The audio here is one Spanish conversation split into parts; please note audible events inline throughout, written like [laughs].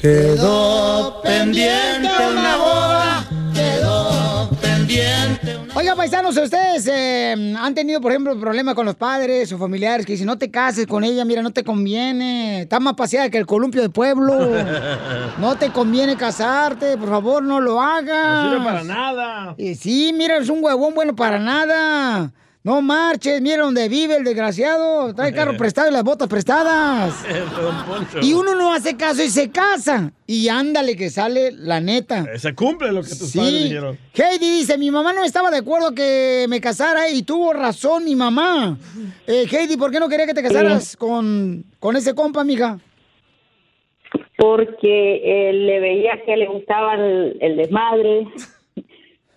Quedó pendiente una boda, quedó pendiente una... Oiga, paisanos, ¿ustedes eh, han tenido, por ejemplo, problemas con los padres o familiares que dicen, no te cases con ella, mira, no te conviene, está más paseada que el columpio del pueblo, [laughs] no te conviene casarte, por favor, no lo hagas. No sirve para nada. Eh, sí, mira, es un huevón bueno para nada. No marches, mira dónde vive el desgraciado. Trae carro prestado y las botas prestadas. [laughs] Y uno no hace caso y se casa. Y ándale que sale la neta. Se cumple lo que tus padres Sí. dijeron. Heidi dice, mi mamá no estaba de acuerdo que me casara y tuvo razón mi mamá. Eh, Heidi, ¿por qué no quería que te casaras con, con ese compa, mija? porque eh, le veía que le gustaba el, el desmadre,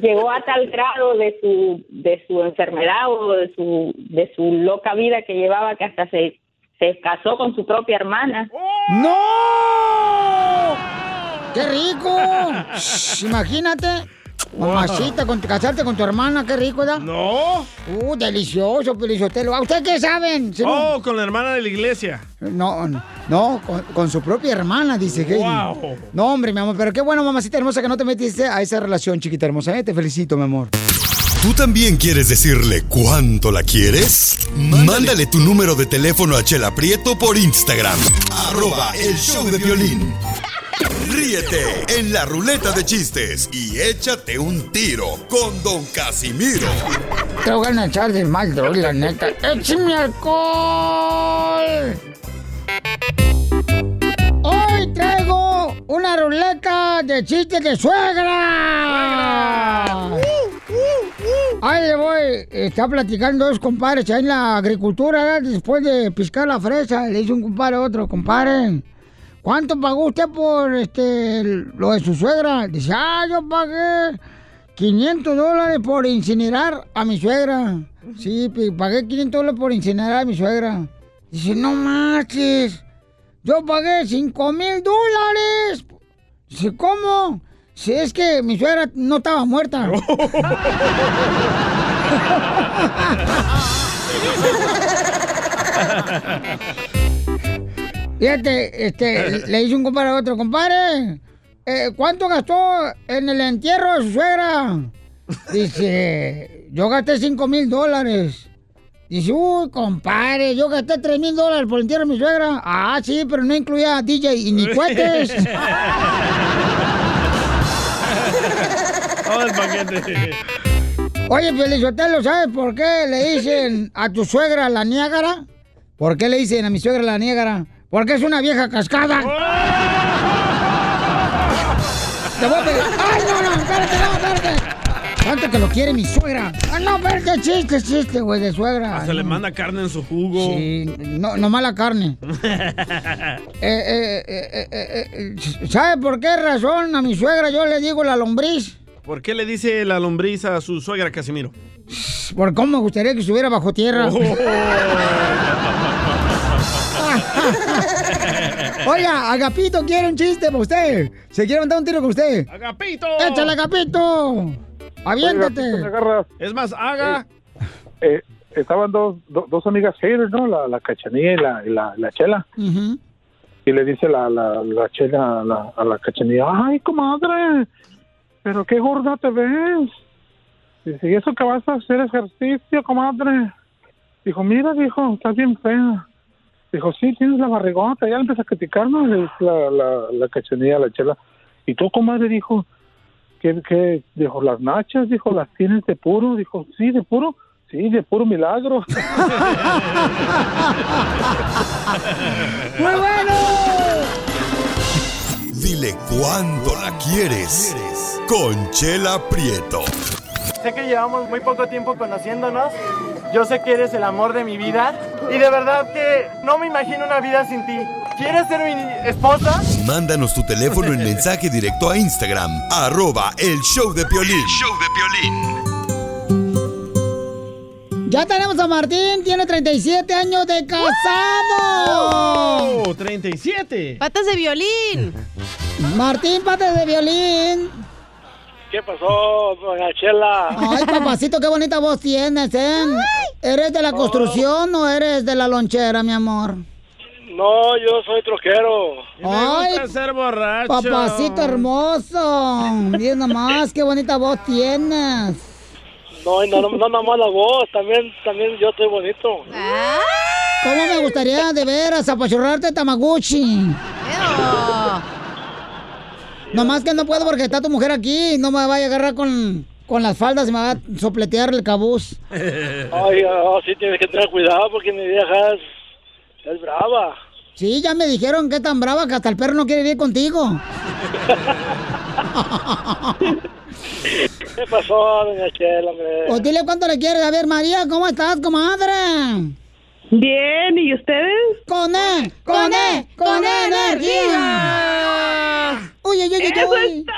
Llegó a tal grado de su, de su enfermedad o de su, de su loca vida que llevaba que hasta se, se casó con su propia hermana. ¡No! ¡Qué rico! [laughs] Imagínate. Mamacita, con, casarte con tu hermana, qué rico, ¿verdad? No. Uh, delicioso, Pelizotelo. ¿A usted qué saben? Si no- Oh, con la hermana de la iglesia. No, no, no, con, con su propia hermana, dice. Wow. No, hombre, mi amor, pero qué bueno, mamacita hermosa, que no te metiste a esa relación, chiquita hermosa. ¿eh? Te felicito, mi amor. ¿Tú también quieres decirle cuánto la quieres? Mándale tu número de teléfono a Chela Prieto por Instagram. Arroba el show de violín. Ríete en la ruleta de chistes y échate un tiro con Don Casimiro. Te voy a echar de mal, la neta. ¡Échame alcohol! Hoy traigo una ruleta de chistes de suegra. Ahí le voy. Está platicando dos compadres en la agricultura, después de piscar la fresa. Le dice un compadre a otro, compadre, ¿cuánto pagó usted por este lo de su suegra? Dice, ah, yo pagué 500 dólares por incinerar a mi suegra. Sí, pagué 500 dólares por incinerar a mi suegra. Dice, no marches. Yo pagué 5 mil dólares. Dice, ¿cómo? Si es que mi suegra no estaba muerta. Fíjate, este, [laughs] le dice un compadre a otro, compadre, eh, ¿cuánto gastó en el entierro de su suegra? Dice, yo gasté 5 mil dólares. Dice, uy, compadre, yo gasté 3 mil dólares por el entierro de mi suegra. Ah, sí, pero no incluía DJ y ni cohetes. Todo el paquete. Oye, Felizotelo, ¿sabes por qué le dicen a tu suegra la Niágara? ¿Por qué le dicen a mi suegra la Niágara? Porque es una vieja cascada. [laughs] Te voy a pegar. ¡Ay, no, no! ¡Espérate, no, espérate! Tanto que lo quiere mi suegra. ¡Ah, no, espérate! Chiste, chiste, güey, de suegra. Hasta le No. manda carne en su jugo. Sí, no, no mala carne. [laughs] Eh, eh, eh, eh, eh, eh, ¿Sabe por qué razón a mi suegra yo le digo la lombriz? ¿Por qué le dice la lombriz a su suegra Casimiro? Por cómo me gustaría que estuviera bajo tierra. [laughs] Oiga, Agapito quiere un chiste para usted. ¿Se quiere montar un tiro con usted? ¡Agapito! ¡Échale, Agapito! ¡Aviéntate! Es más, haga. Eh, estaban dos, do- dos amigas haters, ¿no? La, la cachanilla y la, y la, la chela. Y le dice la, la, la chela a la, a la cachanilla, ay, comadre, pero qué gorda te ves. Dice, ¿y eso que vas a hacer ejercicio, comadre? Dijo, mira, dijo, estás bien fea. Dijo, sí, tienes la barrigota. Ya le empieza a criticar, ¿no? Le dice la, la, la cachanilla la chela. Y tú, comadre, dijo, ¿qué, qué? Dijo, las nachas, dijo, las tienes de puro. Dijo, sí, de puro. Sí, de puro milagro. [laughs] ¡Muy bueno! Dile cuándo la quieres. Conchela Prieto. Sé que llevamos muy poco tiempo conociéndonos. Yo sé que eres el amor de mi vida. Y de verdad que no me imagino una vida sin ti. ¿Quieres ser mi esposa? Mándanos tu teléfono en mensaje directo a Instagram. Arroba el show de Piolín. show de Piolín. Ya tenemos a Martín, tiene 37 años de casado. ¡Oh! 37. Patas de violín. Martín, patas de violín. ¿Qué pasó, doña Chela? Ay, papacito, qué bonita voz tienes, ¿eh? ¿Eres de la construcción o eres de la lonchera, mi amor? No, yo soy troquero. Me Ay, gusta ser borracho. Papacito hermoso. Miren nomás, qué bonita voz tienes. No, no, no, no nomás la voz, también, también yo estoy bonito. ¿Cómo me gustaría de veras apachurrarte Tamaguchi? Nomás que no puedo porque está tu mujer aquí. No me vaya a agarrar con, con las faldas y me va a sopletear el cabuz. [laughs] Ay, oh, sí tienes que tener cuidado porque mi vieja es, es brava. Sí, ya me dijeron que es tan brava que hasta el perro no quiere vivir contigo. [laughs] ¿Qué pasó, doña Chela, hombre? Pues dile cuánto le quieres. A ver, María, ¿cómo estás, comadre? Bien, ¿y ustedes? Con E, con E, con E energía. Uy, uy, uy, uy, ¡Eso uy. es todo!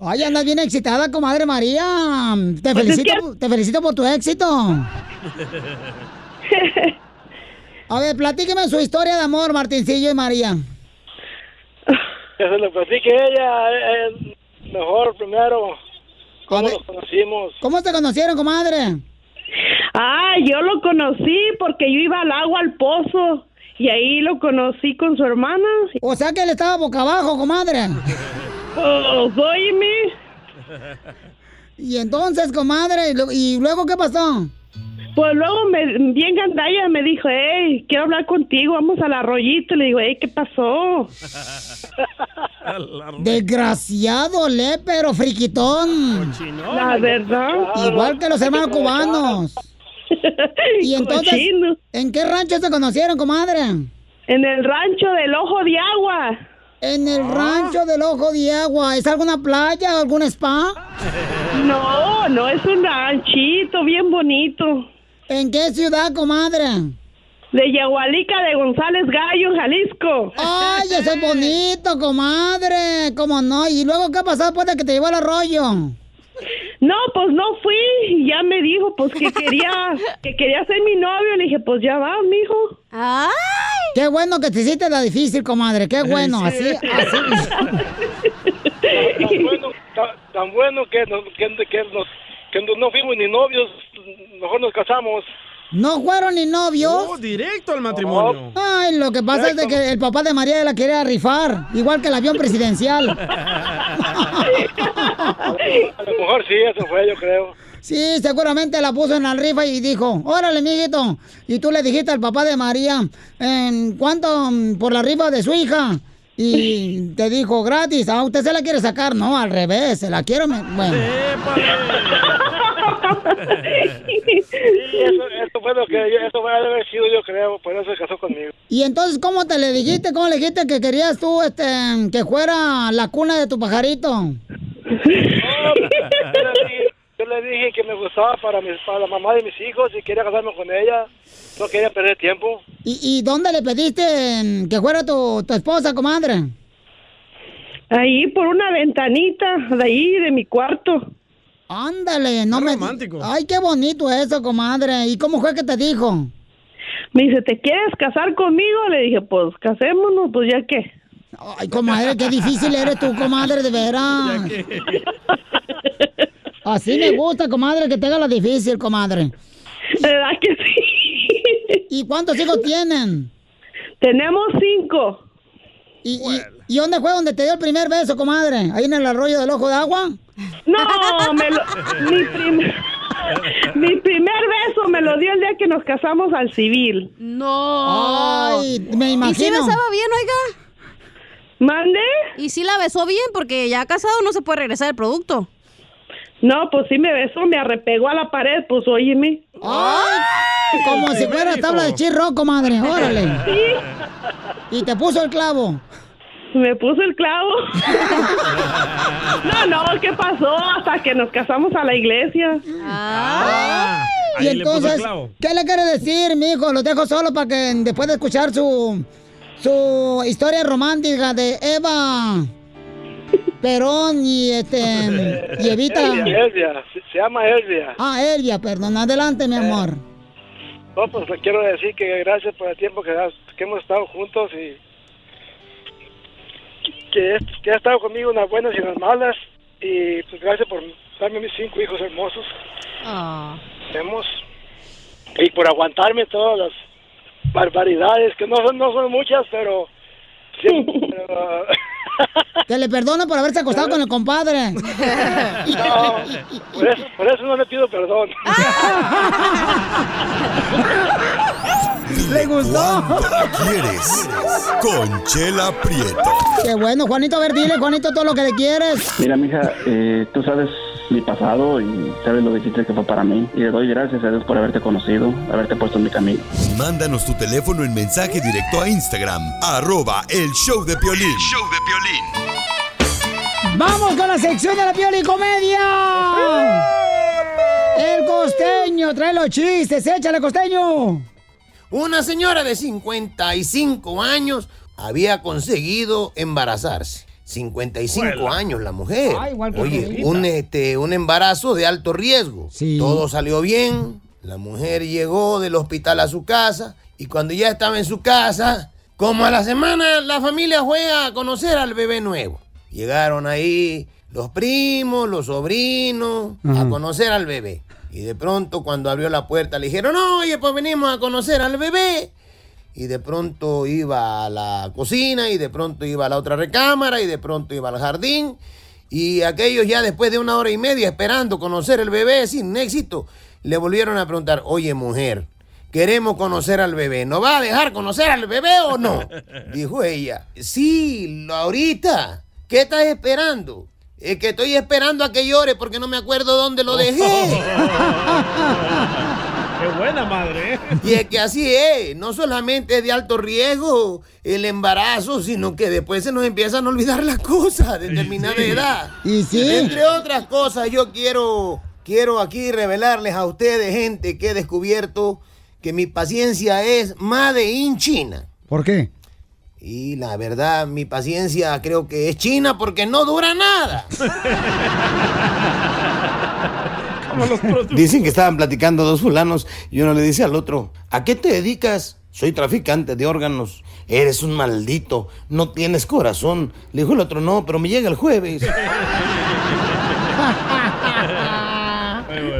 Ay, andas bien excitada, comadre María. Te Pues es felicito, te felicito por tu éxito. [laughs] A ver, platíqueme su historia de amor, Martincillo y María. Que se lo platique ella, eh, eh, mejor primero. ¿Cómo nos conocimos? ¿Cómo se conocieron, comadre? Ah, yo lo conocí porque yo iba al agua al pozo y ahí lo conocí con su hermana. O sea que él estaba boca abajo, comadre. Oh, óyeme. Y entonces, comadre, ¿y lo- ¿y luego qué pasó? Pues luego me, bien gandalla me dijo, hey, quiero hablar contigo, vamos al arroyito. Le digo, hey, ¿qué pasó? [laughs] Desgraciado, pero friquitón. La verdad. Igual que los hermanos cubanos. [laughs] Y entonces, Cochino. ¿en qué rancho se conocieron, comadre? En el rancho del Ojo de Agua. En el rancho del Ojo de Agua. ¿Es alguna playa o algún spa? No, no, es un ranchito bien bonito. ¿En qué ciudad, comadre? De Yagualica de González Gallo, Jalisco. ¡Ay, eso es [laughs] bonito, comadre! ¿Cómo no? ¿Y luego qué pasó después de que te llevó al arroyo? No, pues no fui. Y Ya me dijo, pues que quería, [laughs] que quería ser mi novio. Le dije, pues ya va, mijo. ¡Ay! Qué bueno que te hiciste la difícil, comadre. Qué bueno, así, así. [laughs] Tan bueno, tan, tan bueno que, nos, que, que nos, que no- no fuimos ni novios, mejor nos casamos. ¿No fueron ni novios? Oh, directo al matrimonio. Ay, lo que pasa es de que el papá de María la quería rifar, igual que el avión presidencial. [laughs] A lo mejor sí, eso fue, yo creo. Sí, seguramente la puso en la rifa y dijo, órale, mijito. Y tú le dijiste al papá de María, ¿en cuánto mm, por la rifa de su hija? Y [laughs] te dijo, gratis. Ah, usted se la quiere sacar. No, al revés, se la quiero. me- Bueno. Sí, eso, eso fue lo que yo, eso fue haber sido, yo creo, por eso se casó conmigo. Y entonces, ¿cómo te le dijiste? ¿Cómo le dijiste que querías tú, este, que fuera la cuna de tu pajarito? [laughs] Yo le, dije, que me gustaba para, mis, para la mamá de mis hijos y quería casarme con ella. No quería perder tiempo. ¿Y, y dónde le pediste mm, que fuera tu, tu esposa, comadre? Ahí por una ventanita de ahí, de mi cuarto. Ándale, no Qué me... romántico. Ay, qué bonito eso, comadre. ¿Y cómo fue que te dijo? Me dice, ¿te quieres casar conmigo? Le dije, pues casémonos, pues ya que. Ay, comadre, qué difícil eres tú, comadre, de veras. [laughs] [laughs] [laughs] Así me gusta, comadre, que te haga la difícil, comadre. ¿Verdad que sí? [laughs] ¿Y cuántos hijos tienen? Tenemos cinco. ¿Y, y, y dónde fue donde te dio el primer beso, comadre? ¿Ahí en el arroyo del ojo de agua? No, me lo, mi, prim- [laughs] mi primer beso me lo dio el día que nos casamos al civil. No. Ay, me ¿Y si imagino. besaba bien, oiga? ¿Mande? Y sí la besó bien porque ya casado no se puede regresar el producto. No, pues sí me besó, me arrepegó a la pared, pues óyeme. ¡Ay! Como si fuera tabla de chirro, comadre. Órale. Sí. Y te puso el clavo. Me puso el clavo. no, no, ¿qué pasó? Hasta que nos casamos a la iglesia. Ah. y ahí le puso el entonces, clavo. ¿qué le quiere decir, mi hijo? Lo dejo solo para que después de escuchar su, su historia romántica de Eva Perón y este y Evita. [laughs] Elvia, Elvia, se, llama Elvia. Ah, Elvia, perdón. Adelante, mi amor. No, pues le quiero decir que gracias por el tiempo que, has- que hemos estado juntos y que, que ha estado conmigo en las buenas y en las malas y pues gracias por darme mis cinco hijos hermosos. Hemos y por aguantarme todas las barbaridades que no son no son muchas, pero siempre, [laughs] pero, Que le perdono por haberse acostado con el compadre. [laughs] no, por eso, por eso no le pido perdón. [laughs] ¿Le gustó? ¿Quieres? Conchela Prieto. Qué bueno, Juanito. A ver, dile, Juanito, todo lo que le quieres. Mira, mija, eh, tú sabes mi pasado y sabes lo difícil que fue para mí. Y le doy gracias a Dios por haberte conocido, haberte puesto en mi camino. Mándanos tu teléfono en mensaje directo a Instagram, arroba el show de Piolín. show de ¡Vamos con la sección de la Pioli Comedia! El costeño, trae los chistes, échale costeño. Una señora de 55 años había conseguido embarazarse. 55 Juela. años la mujer. Ah, igual que Oye, un, este, un embarazo de alto riesgo. Todo salió bien. La mujer llegó del hospital a su casa y cuando ya estaba en su casa, como a la semana, la familia fue a conocer al bebé nuevo. Llegaron ahí los primos, los sobrinos, a conocer al bebé. Y de pronto cuando abrió la puerta le dijeron, oye, pues venimos a conocer al bebé. Y de pronto iba a la cocina y de pronto iba a la otra recámara y de pronto iba al jardín. Y aquellos ya después de una hora y media esperando conocer al bebé sin éxito, le volvieron a preguntar, oye mujer, queremos conocer al bebé, ¿no va a dejar conocer al bebé o no? [laughs] Dijo ella, sí, lo ahorita, ¿qué estás esperando? Es que estoy esperando a que llore porque no me acuerdo dónde lo dejé. [laughs] Qué buena madre, ¿eh? Y es que así es, no solamente es de alto riesgo el embarazo, sino que después se nos empiezan a olvidar las cosas a determinada sí. edad. Y sí. Entre otras cosas, yo quiero, quiero aquí revelarles a ustedes, gente, que he descubierto que mi paciencia es Made in China. ¿Por qué? Y la verdad, mi paciencia creo que es china porque no dura nada. Dicen que estaban platicando dos fulanos y uno le dice al otro, ¿a qué te dedicas? Soy traficante de órganos. Eres un maldito, no tienes corazón. Le dijo el otro, no, pero me llega el jueves.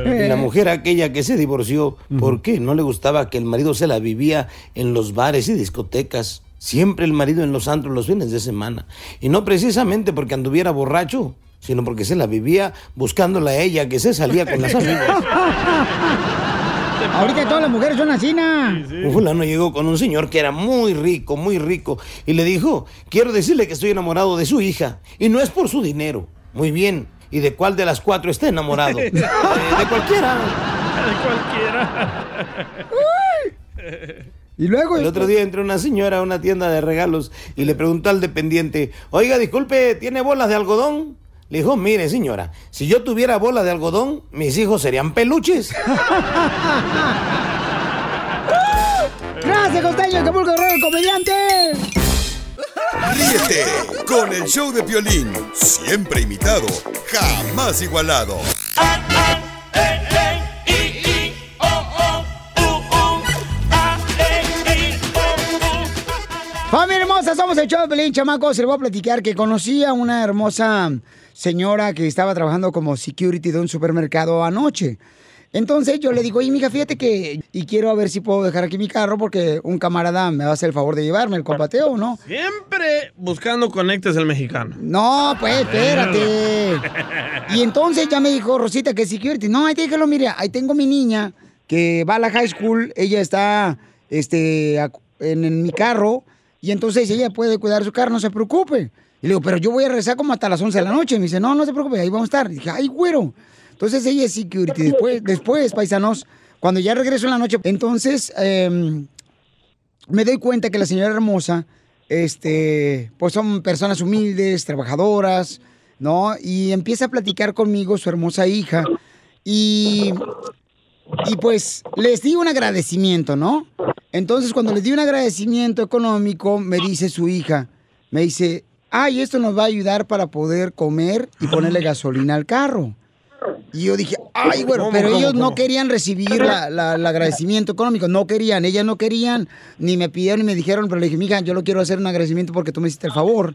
Y la mujer aquella que se divorció, ¿por qué? No le gustaba que el marido se la vivía en los bares y discotecas. Siempre el marido en los antros los fines de semana. Y no precisamente porque anduviera borracho, sino porque se la vivía buscándola a ella que se salía con las amigas. [laughs] Ahorita todas las mujeres son así, ¿na? Un fulano llegó con un señor que era muy rico, muy rico, y le dijo, quiero decirle que estoy enamorado de su hija, y no es por su dinero. Muy bien, ¿y de cuál de las cuatro está enamorado? [laughs] "Eh, de cualquiera. Y luego. El otro día entró una señora a una tienda de regalos y le preguntó al dependiente, oiga, disculpe, ¿tiene bolas de algodón? Le dijo, mire señora, si yo tuviera bolas de algodón, mis hijos serían peluches. [laughs] Gracias, costeño, que pulgo el comediante. Ríete con el show de Piolín, siempre imitado, jamás igualado. Familia hermosa, somos el show de Pelín, chamacos. Les voy a platicar que conocí a una hermosa señora que estaba trabajando como security de un supermercado anoche. Entonces yo le digo, oye, mija, fíjate que... Y quiero a ver si puedo dejar aquí mi carro porque un camarada me va a hacer el favor de llevarme el compateo, ¿no? Siempre buscando conectes el mexicano. No, pues, espérate. [laughs] Y entonces ya me dijo Rosita que security. No, ahí déjalo, mire, ahí tengo mi niña que va a la high school. Ella está este, en, en mi carro y entonces ella puede cuidar su carro, no se preocupe. Y le digo, pero yo voy a regresar como hasta las 11 de la noche. Y me dice, no, no se preocupe, ahí vamos a estar. Y dije, ay, güero. Entonces ella es security. Después, después, paisanos, cuando ya regreso en la noche, entonces em, me doy cuenta que la señora hermosa, este, pues son personas humildes, trabajadoras, ¿no? Y empieza a platicar conmigo su hermosa hija. Y, y pues les di un agradecimiento, ¿no? Entonces cuando les di un agradecimiento económico, me dice su hija, me dice, ay, esto nos va a ayudar para poder comer y ponerle gasolina al carro. Y yo dije, ay, bueno, ¿Cómo, pero ellos no querían recibir la- la- el agradecimiento económico, no querían, ellas no querían, ni me pidieron ni me dijeron, pero le dije, mija, yo lo quiero hacer un agradecimiento porque tú me hiciste el favor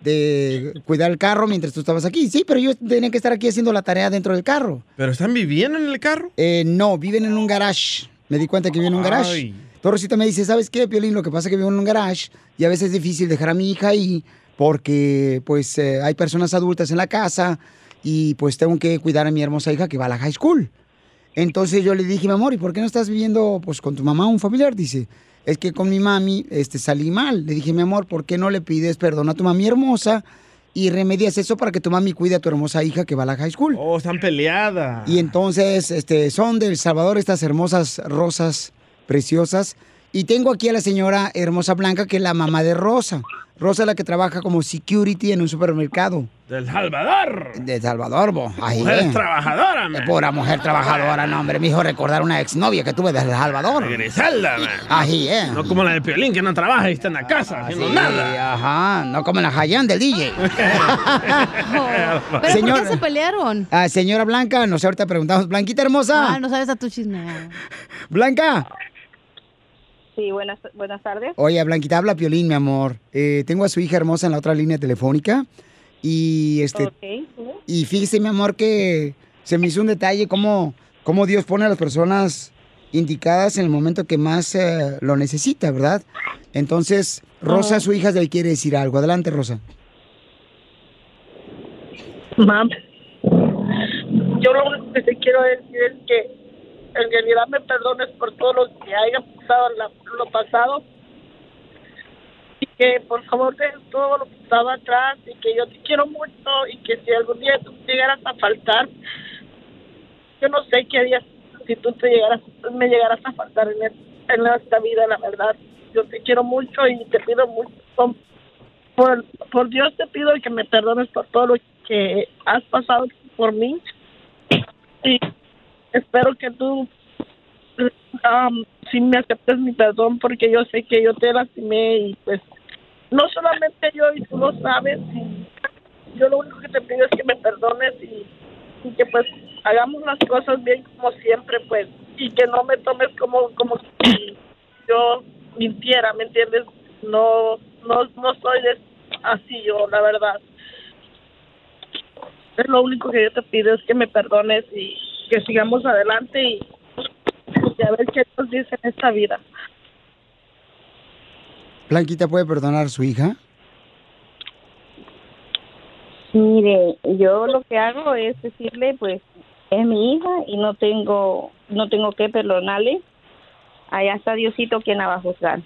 de cuidar el carro mientras tú estabas aquí. Sí, pero yo tenía que estar aquí haciendo la tarea dentro del carro. ¿Pero están viviendo en el carro? Eh, no, viven en un garage. Me di cuenta que viven en un garage. Ay. Torrecita me dice, ¿sabes qué, Piolín? Lo que pasa es que vivo en un garage y a veces es difícil dejar a mi hija ahí porque pues eh, hay personas adultas en la casa y pues tengo que cuidar a mi hermosa hija que va a la high school. Entonces yo le dije, mi amor, ¿y por qué no estás viviendo pues con tu mamá un familiar? Dice, es que con mi mami este, salí mal. Le dije, mi amor, ¿por qué no le pides perdón a tu mami hermosa y remedias eso para que tu mami cuide a tu hermosa hija que va a la high school? Oh, están peleadas. Y entonces, este, son de El Salvador estas hermosas rosas preciosas. Y tengo aquí a la señora hermosa Blanca, que es la mamá de Rosa. Rosa es la que trabaja como security en un supermercado. Del Salvador. De Salvador, bo. Ahí, Mujer eh. trabajadora, man. Pura mujer trabajadora, no, hombre. Me hizo recordar una exnovia que tuve de El Salvador. Griselda, man. Ahí, eh. No como la de Piolín, que no trabaja y está en la casa haciendo Sí, nada. Ajá, no como la Hayan del DJ. [laughs] [laughs] ¿Pero Señor- por qué se pelearon? Ah, señora Blanca, nos ahorita preguntamos, Blanquita hermosa. Ah, no sabes a tu chisme. Blanca. Sí, buenas, buenas tardes. Oye, Blanquita, habla Piolín, mi amor. Eh, tengo a su hija hermosa en la otra línea telefónica. Y este. Y fíjese, mi amor, que se me hizo un detalle cómo, cómo Dios pone a las personas indicadas en el momento que más eh, lo necesita, ¿verdad? Entonces, Rosa, su hija, le quiere decir algo. Adelante, Rosa. Mam, yo lo único que te quiero decir es que en realidad me perdones por todo lo que haya pasado la- lo pasado y que por favor dejes todo lo que estaba atrás y que yo te quiero mucho y que si algún día tú llegaras a faltar, yo no sé qué harías si tú te llegaras, me llegaras a faltar en esta vida, la verdad. Yo te quiero mucho y te pido mucho. Por, por Dios te pido que me perdones por todo lo que has pasado por mí. Y espero que tú um, sí me aceptes mi perdón porque yo sé que yo te lastimé y pues no solamente yo y tú lo sabes. Y yo lo único que te pido es que me perdones y, que pues hagamos las cosas bien como siempre pues y que no me tomes como como si yo mintiera, ¿me entiendes? No no no soy así yo, la verdad. Es lo único que yo te pido es que me perdones y que sigamos adelante y, y a ver qué nos dice en esta vida. Blanquita puede perdonar a su hija. Mire, yo lo que hago es decirle, pues, es mi hija y no tengo, no tengo que perdonarle. Allá está Diosito quien la va a juzgar.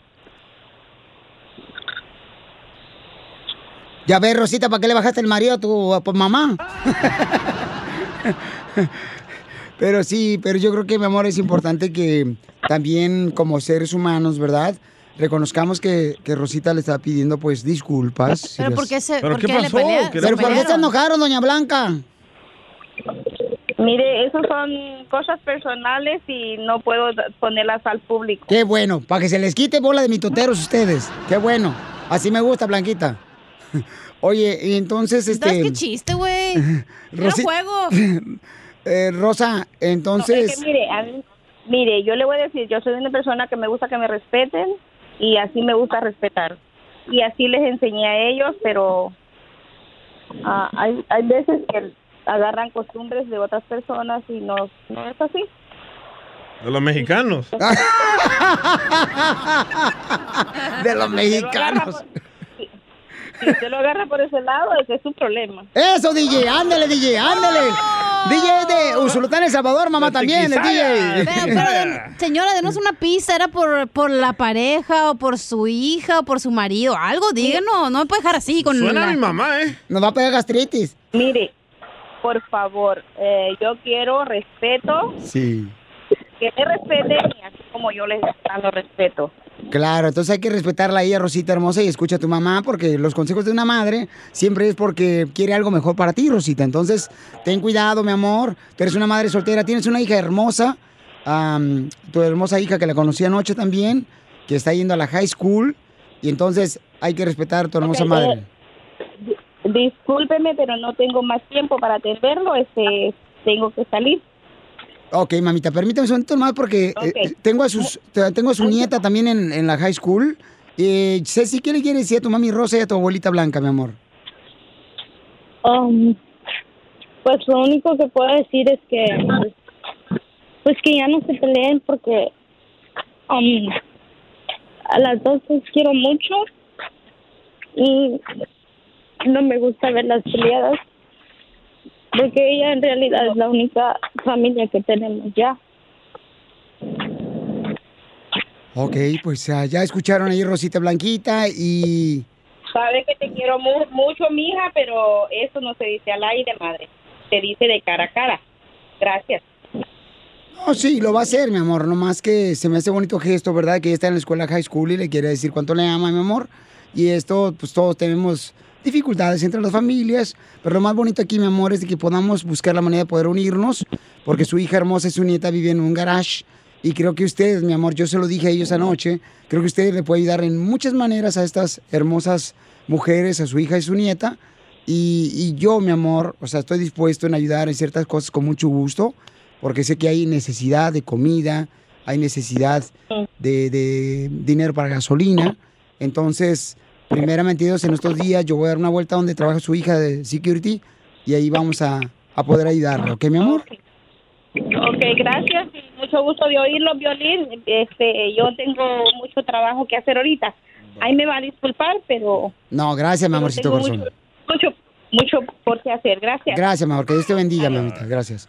Ya ves, Rosita, ¿para qué le bajaste el marido a tu a tu mamá? [laughs] pero sí, pero yo creo que, mi amor, es importante que también como seres humanos, ¿verdad? Reconozcamos que, que Rosita le está pidiendo, pues, disculpas. si ¿Pero las- por qué se- ¿Pero por qué qué le pasó? pelea- ¿Pero se por qué se enojaron, doña Blanca? Mire, esas son cosas personales y no puedo ponerlas al público. Qué bueno, para que se les quite bola de mitoteros ustedes. Qué bueno. Así me gusta, Blanquita. [laughs] Oye, y entonces, este... ¿Sabes qué chiste, güey? [laughs] Era Rosi- juego. [laughs] Eh, Rosa, No, entonces... es que mire, a mí- mire, yo le voy a decir, yo soy una persona que me gusta que me respeten y así me gusta respetar. Y así les enseñé a ellos, pero ah, hay, hay veces que agarran costumbres de otras personas y no, no es así. De los mexicanos. [laughs] de los mexicanos. Si usted lo agarra por ese lado, ese es su problema. Eso, DJ, ándale, DJ, ándale. DJ de Usulután, El Salvador, mamá también, el DJ. Pero, [laughs] pero, de- señora, denos una pista. ¿Era por, por la pareja o por su hija o por su marido? Algo, díganos. No me puede dejar así con la- ¿eh? Nos va a pegar gastritis. Mire, por favor, eh, yo quiero respeto, Sí. que me respeten y así como yo les dando respeto. Claro, entonces hay que respetarla a ella, Rosita hermosa, y escucha a tu mamá, porque los consejos de una madre siempre es porque quiere algo mejor para ti, Rosita. Entonces, ten cuidado, mi amor. Tú eres una madre soltera, tienes una hija hermosa, tu hermosa hija que la conocí anoche también, que está yendo a la high school, y entonces hay que respetar a tu hermosa madre. eh, Discúlpeme, pero no tengo más tiempo para atenderlo, este, tengo que salir. Ok, mamita, permítame un segundo más porque eh, Ok. tengo a sus te- tengo a su nieta también en, en la high school. Eh, Ceci, ¿qué le quieres decir a tu mami Rosa y a tu abuelita Blanca, mi amor? Um, pues lo único que puedo decir es que pues, pues que ya no se peleen porque um, a las dos las quiero mucho y no me gusta ver las peleadas porque ella en realidad es la única familia que tenemos ya. Ok, pues ah, ya escucharon ahí Rosita Blanquita y... Sabe que te quiero mu- mucho, mija, pero eso no se dice al aire, madre. Se dice de cara a cara. Gracias. Oh, sí, lo va a hacer, mi amor. Nomás que se me hace bonito gesto, ¿verdad? Que ella está en la escuela high school y le quiere decir cuánto le ama, mi amor. Y esto, pues todos tenemos dificultades entre las familias. Pero lo más bonito aquí, mi amor, es de que podamos buscar la manera de poder unirnos. Porque su hija hermosa y su nieta viven en un garage. Y creo que ustedes, mi amor, yo se lo dije a ellos anoche. Creo que ustedes le pueden ayudar en muchas maneras a estas hermosas mujeres, a su hija y su nieta. Y, y yo, mi amor, o sea, estoy dispuesto en ayudar en ciertas cosas con mucho gusto, porque sé que hay necesidad de comida, hay necesidad de, de dinero para gasolina. Entonces, primeramente Dios, en estos días yo voy a dar una vuelta donde trabaja su hija de security y ahí vamos a, a poder ayudarle, ¿ok, mi amor? Ok, gracias. y Mucho gusto de oírlo, Violín. Este, yo tengo mucho trabajo que hacer ahorita. Ahí me va a disculpar, pero No, gracias, mi amorcito tengo corazón. mucho, mucho, mucho por qué hacer. Gracias. Gracias, mi amor, que Dios te bendiga, mi amita, gracias.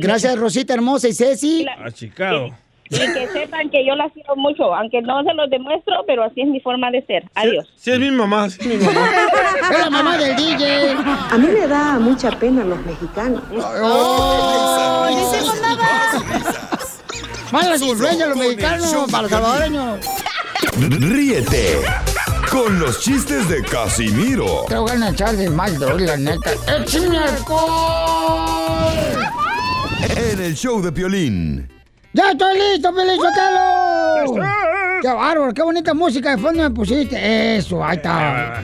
Gracias, Rosita hermosa y Ceci. A Chicago. Y que sepan que yo las quiero mucho, aunque no se los demuestro, pero así es mi forma de ser. Adiós. Sí, es mi mamá, sí es mi mamá. Es la mamá del DJ. A mí me da mucha pena los mexicanos. ¡Oh! Malas influencias los mexicanos para los salvadoreños. Ríete con los chistes de Casimiro Te voy a echar de mal, droga, la neta. ¡Échame alcohol! en el show de Piolín. ¡Ya estoy listo, Feliz Sotelo! ¡Qué bárbaro! ¡Qué bonita música de fondo me pusiste! Eso, ahí está.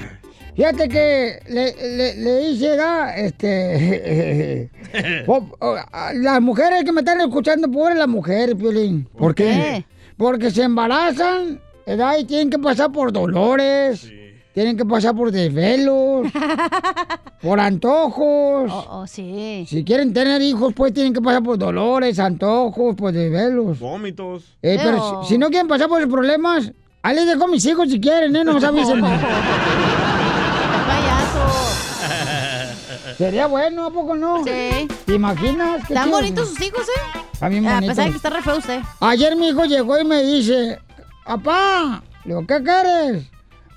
Fíjate que le, le, le hice, ¿da? Este... [laughs] las mujeres que me están escuchando, pobres las mujeres, Piolín. ¿Por qué? Porque se embarazan, ¿verdad? Y tienen que pasar por dolores. Tienen que pasar por desvelos. [laughs] por antojos. Oh, sí. Si quieren tener hijos, pues tienen que pasar por dolores, antojos, por desvelos. Vómitos. Eh, pero si, si no quieren pasar por los problemas, ahí les dejo a mis hijos si quieren, ¿eh? No nos avisen. [laughs] [laughs] Sería bueno, ¿a poco no? Sí. ¿Te imaginas? Qué Están chido. bonitos sus hijos, ¿eh? Está bien A bonito. pesar de que está re feo usted. Ayer mi hijo llegó y me dice, papá, digo, ¿qué quieres?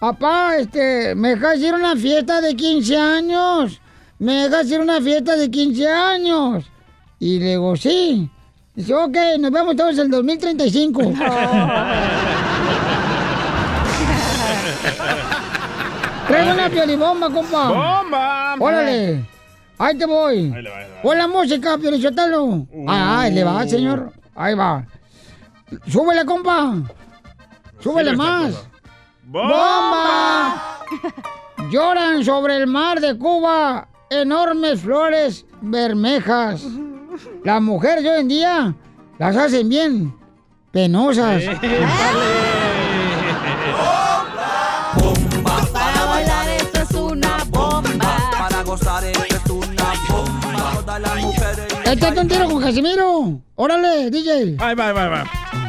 Papá, este, ¿me dejas ir a una fiesta de 15 años? ¿Me dejas ir a una fiesta de 15 años? Y le digo, sí. Dice, ok, nos vemos todos en el 2035. [laughs] [laughs] Traigo una piolibomba, compa. ¡Bomba! Órale. Ahí te voy. Ahí le va, ahí le va. Pon la música, Piolichotelo. Ah, ahí le va, señor. Ahí va. Súbele, compa. Súbele esta más. ¡Bomba! [laughs] Lloran sobre el mar de Cuba enormes flores bermejas. Las mujeres hoy en día las hacen bien penosas. [laughs] Para bailar esto es una bomba. Para gozar esto es una bomba. Todas las mujeres. Échate un tiro con Casimiro. Órale, DJ. Va, ahí va, ahí va.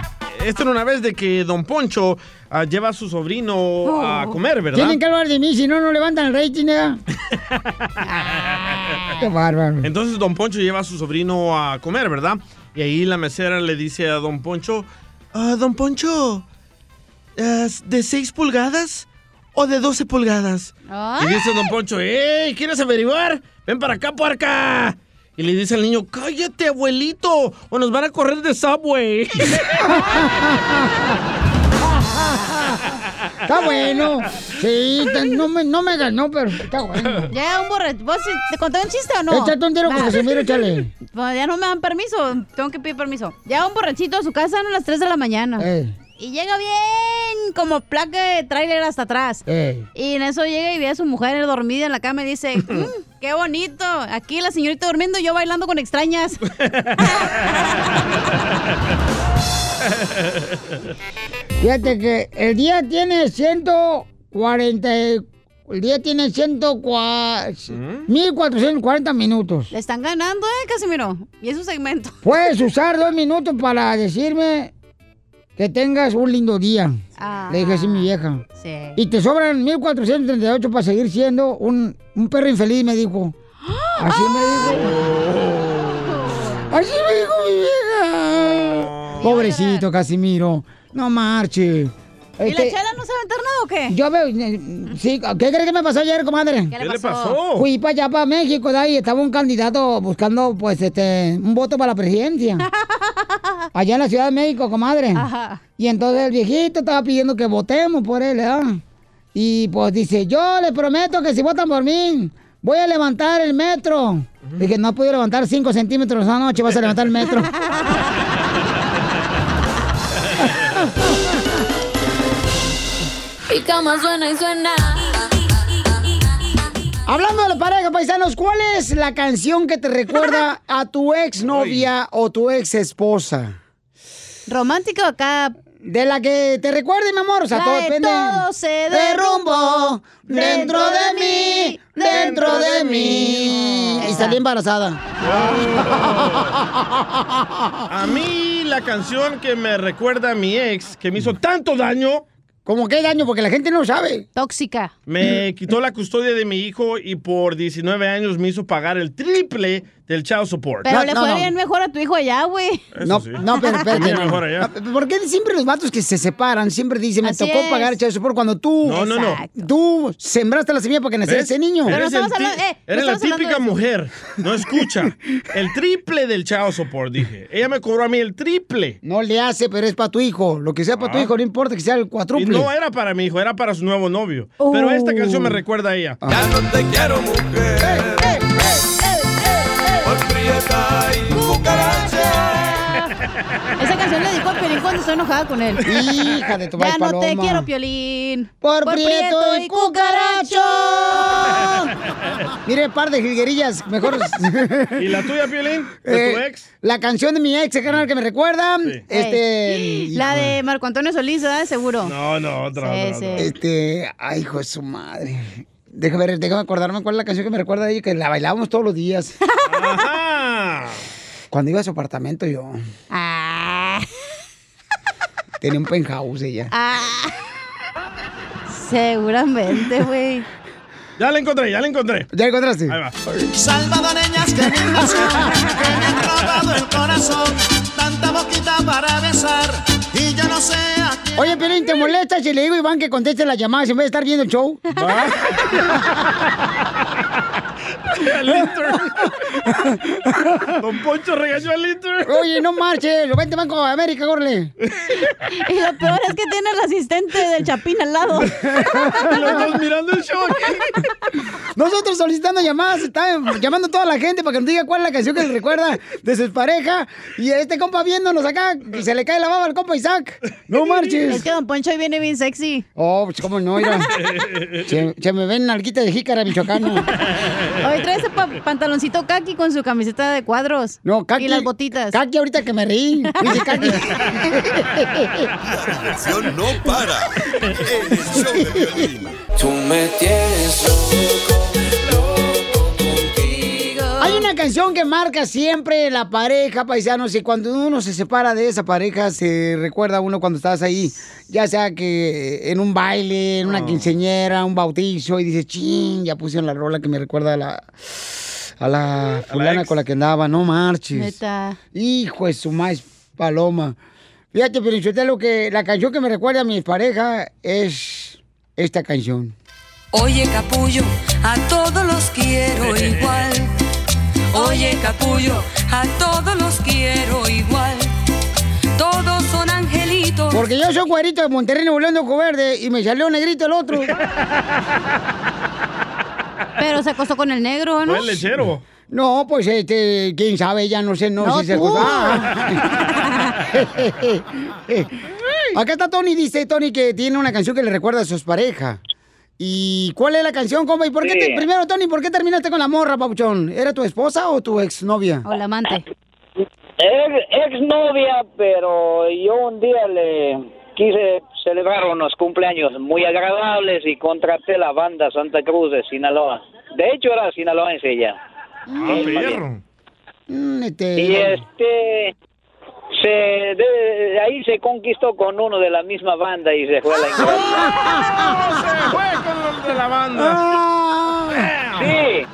Esta era una vez de que Don Poncho ah, lleva a su sobrino a comer, ¿verdad? Tienen que hablar de mí, si no, no levantan el rating, ¿eh? [laughs] Qué bárbaro. Entonces Don Poncho lleva a su sobrino a comer, ¿verdad? Y ahí la mesera le dice a Don Poncho, "Ah, Don Poncho, ¿es ¿de 6 pulgadas o de 12 pulgadas? Y dice Don Poncho, ¡Ey! ¿Quieres averiguar? Ven para acá, puerca. Y le dice al niño, cállate, abuelito, o nos van a correr de Subway. [laughs] Está bueno. Sí, te- no me, no me ganó, pero está bueno. Ya, un borracho. ¿Vos te conté un chiste o no? Échate un tiro con. Casimiro, échale. Pues ya no me dan permiso. Tengo que pedir permiso. Llega un borrachito a su casa a las 3 de la mañana. Eh. Y llega bien como placa de tráiler hasta atrás. Eh. Y en eso llega y ve a su mujer dormida en la cama y dice, [laughs] "Mm, qué bonito. Aquí la señorita durmiendo y yo bailando con extrañas. [laughs] Fíjate que el día tiene 140. y- El día tiene 104, 1440 minutos. Le están ganando, ¿eh, Casimiro? Y es un segmento. Puedes usar dos minutos para decirme que tengas un lindo día. Ah. Le dije así a mi vieja. Sí. Y te sobran 1438 para seguir siendo un, un perro infeliz, me dijo. [gasps] Así me dijo. Así me dijo mi vieja. Pobrecito Casimiro. No marche. ¿Y Este, la chela no se va a enterrar o qué? Yo veo, eh, sí, ¿qué crees que me pasó ayer, comadre? ¿Qué le ¿Qué le pasó? Fui para allá, para México, de ahí estaba un candidato buscando, pues, este, un voto para la presidencia. [laughs] allá en la Ciudad de México, comadre. Ajá. Y entonces el viejito estaba pidiendo que votemos por él, ¿verdad? Y pues dice, yo les prometo que si votan por mí, voy a levantar el metro. Dije, no he podido levantar 5 centímetros esa noche, vas a levantar el metro. [laughs] Mi cama suena y suena. Hablando de la pareja, paisanos, ¿cuál es la canción que te recuerda a tu ex novia o tu ex esposa? ¿Romántica o acá? De la que te recuerde, mi amor. O sea, todo de depende. todo se derrumbó dentro de mí, dentro de mí. Y salí embarazada. [laughs] A mí la canción que me recuerda a mi ex, que me hizo tanto daño. ¿Cómo qué daño? Porque la gente no sabe. Tóxica. Me quitó la custodia de mi hijo y por 19 años me hizo pagar el triple del child support. Pero le fue bien mejor a tu hijo allá, güey. No, no, pero [laughs] espérate. Mejor allá. ¿Por qué siempre los vatos que se separan siempre dicen, me Así tocó es. pagar el child support cuando tú... No, no, no. Tú sembraste la semilla para que naciera ese niño. Eres, el estamos ti- hablando- eh, eres la típica mujer. No escucha. El triple del child support, dije. Ella me cobró a mí el triple. No le hace, pero es para tu hijo. Lo que sea para tu Ah. hijo, no importa que sea el Y cuatruple. no era para mi hijo, era para su nuevo novio. Pero esta canción me recuerda a ella. Ya no te quiero, mujer. Prieta y cucaracha. [laughs] Esa canción le dijo a Piolín cuando estoy enojada con él. Hija de tu Ya madre no te quiero, Piolín. Por, prieto y cucaracho. [laughs] Mire, par de jilguerillas, mejor. [laughs] ¿Y la tuya, Piolín? ¿De tu Eh, ex? La canción de mi ex, canal que me recuerda. Este. Ey, La de Marco Antonio Solís, ¿verdad? Seguro. No, no, otra, Sí, otra, sí. otra. Este. Ay, hijo de su madre. Déjame ver, déjame acordarme cuál es la canción que me recuerda a ella, que la bailábamos todos los días. Ajá. Cuando iba a su apartamento, yo. Ah, [laughs] Tenía un penthouse ella. ah. Seguramente, güey. Ya la encontré, ya la encontré. ¿Ya encontraste? Ahí va. Salvadoreñas que lindas son, que me han robado el corazón, tanta boquita para besar, y yo no sé a quién. Oye, Pelín, ¿te molesta si le digo a Iván que conteste las llamadas en vez de estar viendo el show? [laughs] El intern. [laughs] Don Poncho regañó al intern. Oye, no marches, lo vente Banco de América, corre. [laughs] Y lo peor es que tiene el asistente del Chapín al lado. [laughs] Los dos mirando el show. Nosotros solicitando llamadas, está llamando a toda la gente para que nos diga cuál es la canción que le recuerda de su pareja. Y este compa viéndonos acá, se le cae la baba al compa Isaac. No marches. Es que Don Poncho hoy viene bien sexy. Oh, pues cómo no, mira. Se, se me ven nalguita de jícara michoacana. Hoy trae ese pa- pantaloncito kaki con su camiseta de cuadros. No, Kaki. Y las botitas. Kaki ahorita que me reí. Dice Kaki. La diversión no para. En el show de violín. Tú me tienes siempre la pareja, paisanos, y cuando uno se separa de esa pareja, se recuerda uno cuando estás ahí, ya sea que en un baile, en una quinceñera, un bautizo, y dices, ching, ya pusieron la rola que me recuerda a la, a la fulana con la que andaba, no marches. Neta. Hijo de su maíz paloma. Fíjate, pero lo que la canción que me recuerda a mi pareja es esta canción. Oye, capullo, a todos los quiero [laughs] igual. Oye, capullo, a todos los quiero igual. Todos son angelitos. Porque yo soy güerito de Monterrey, Nuevo León de Ojo Verde, y me salió negrito el otro. [laughs] Pero se acostó con el negro, ¿no? El lechero. No, pues este, quién sabe, ya no sé, no, No, si se acostó. Ah. [laughs] [laughs] Acá está Tony, dice Tony que tiene una canción que le recuerda a sus parejas. ¿Y cuál es la canción, compa? ¿Y por qué te- primero, Tony, por qué terminaste con la morra, papuchón? ¿Era tu esposa o tu exnovia? O la amante. Ex, novia, pero yo un día le quise celebrar unos cumpleaños muy agradables y contraté la banda Santa Cruz de Sinaloa. De hecho era sinaloense ella. Ah, perro. Mm, este- Y este se de, de ahí se conquistó con uno de la misma banda y se fue a la [laughs] ingrata. se fue con los de la banda. Ah. Sí.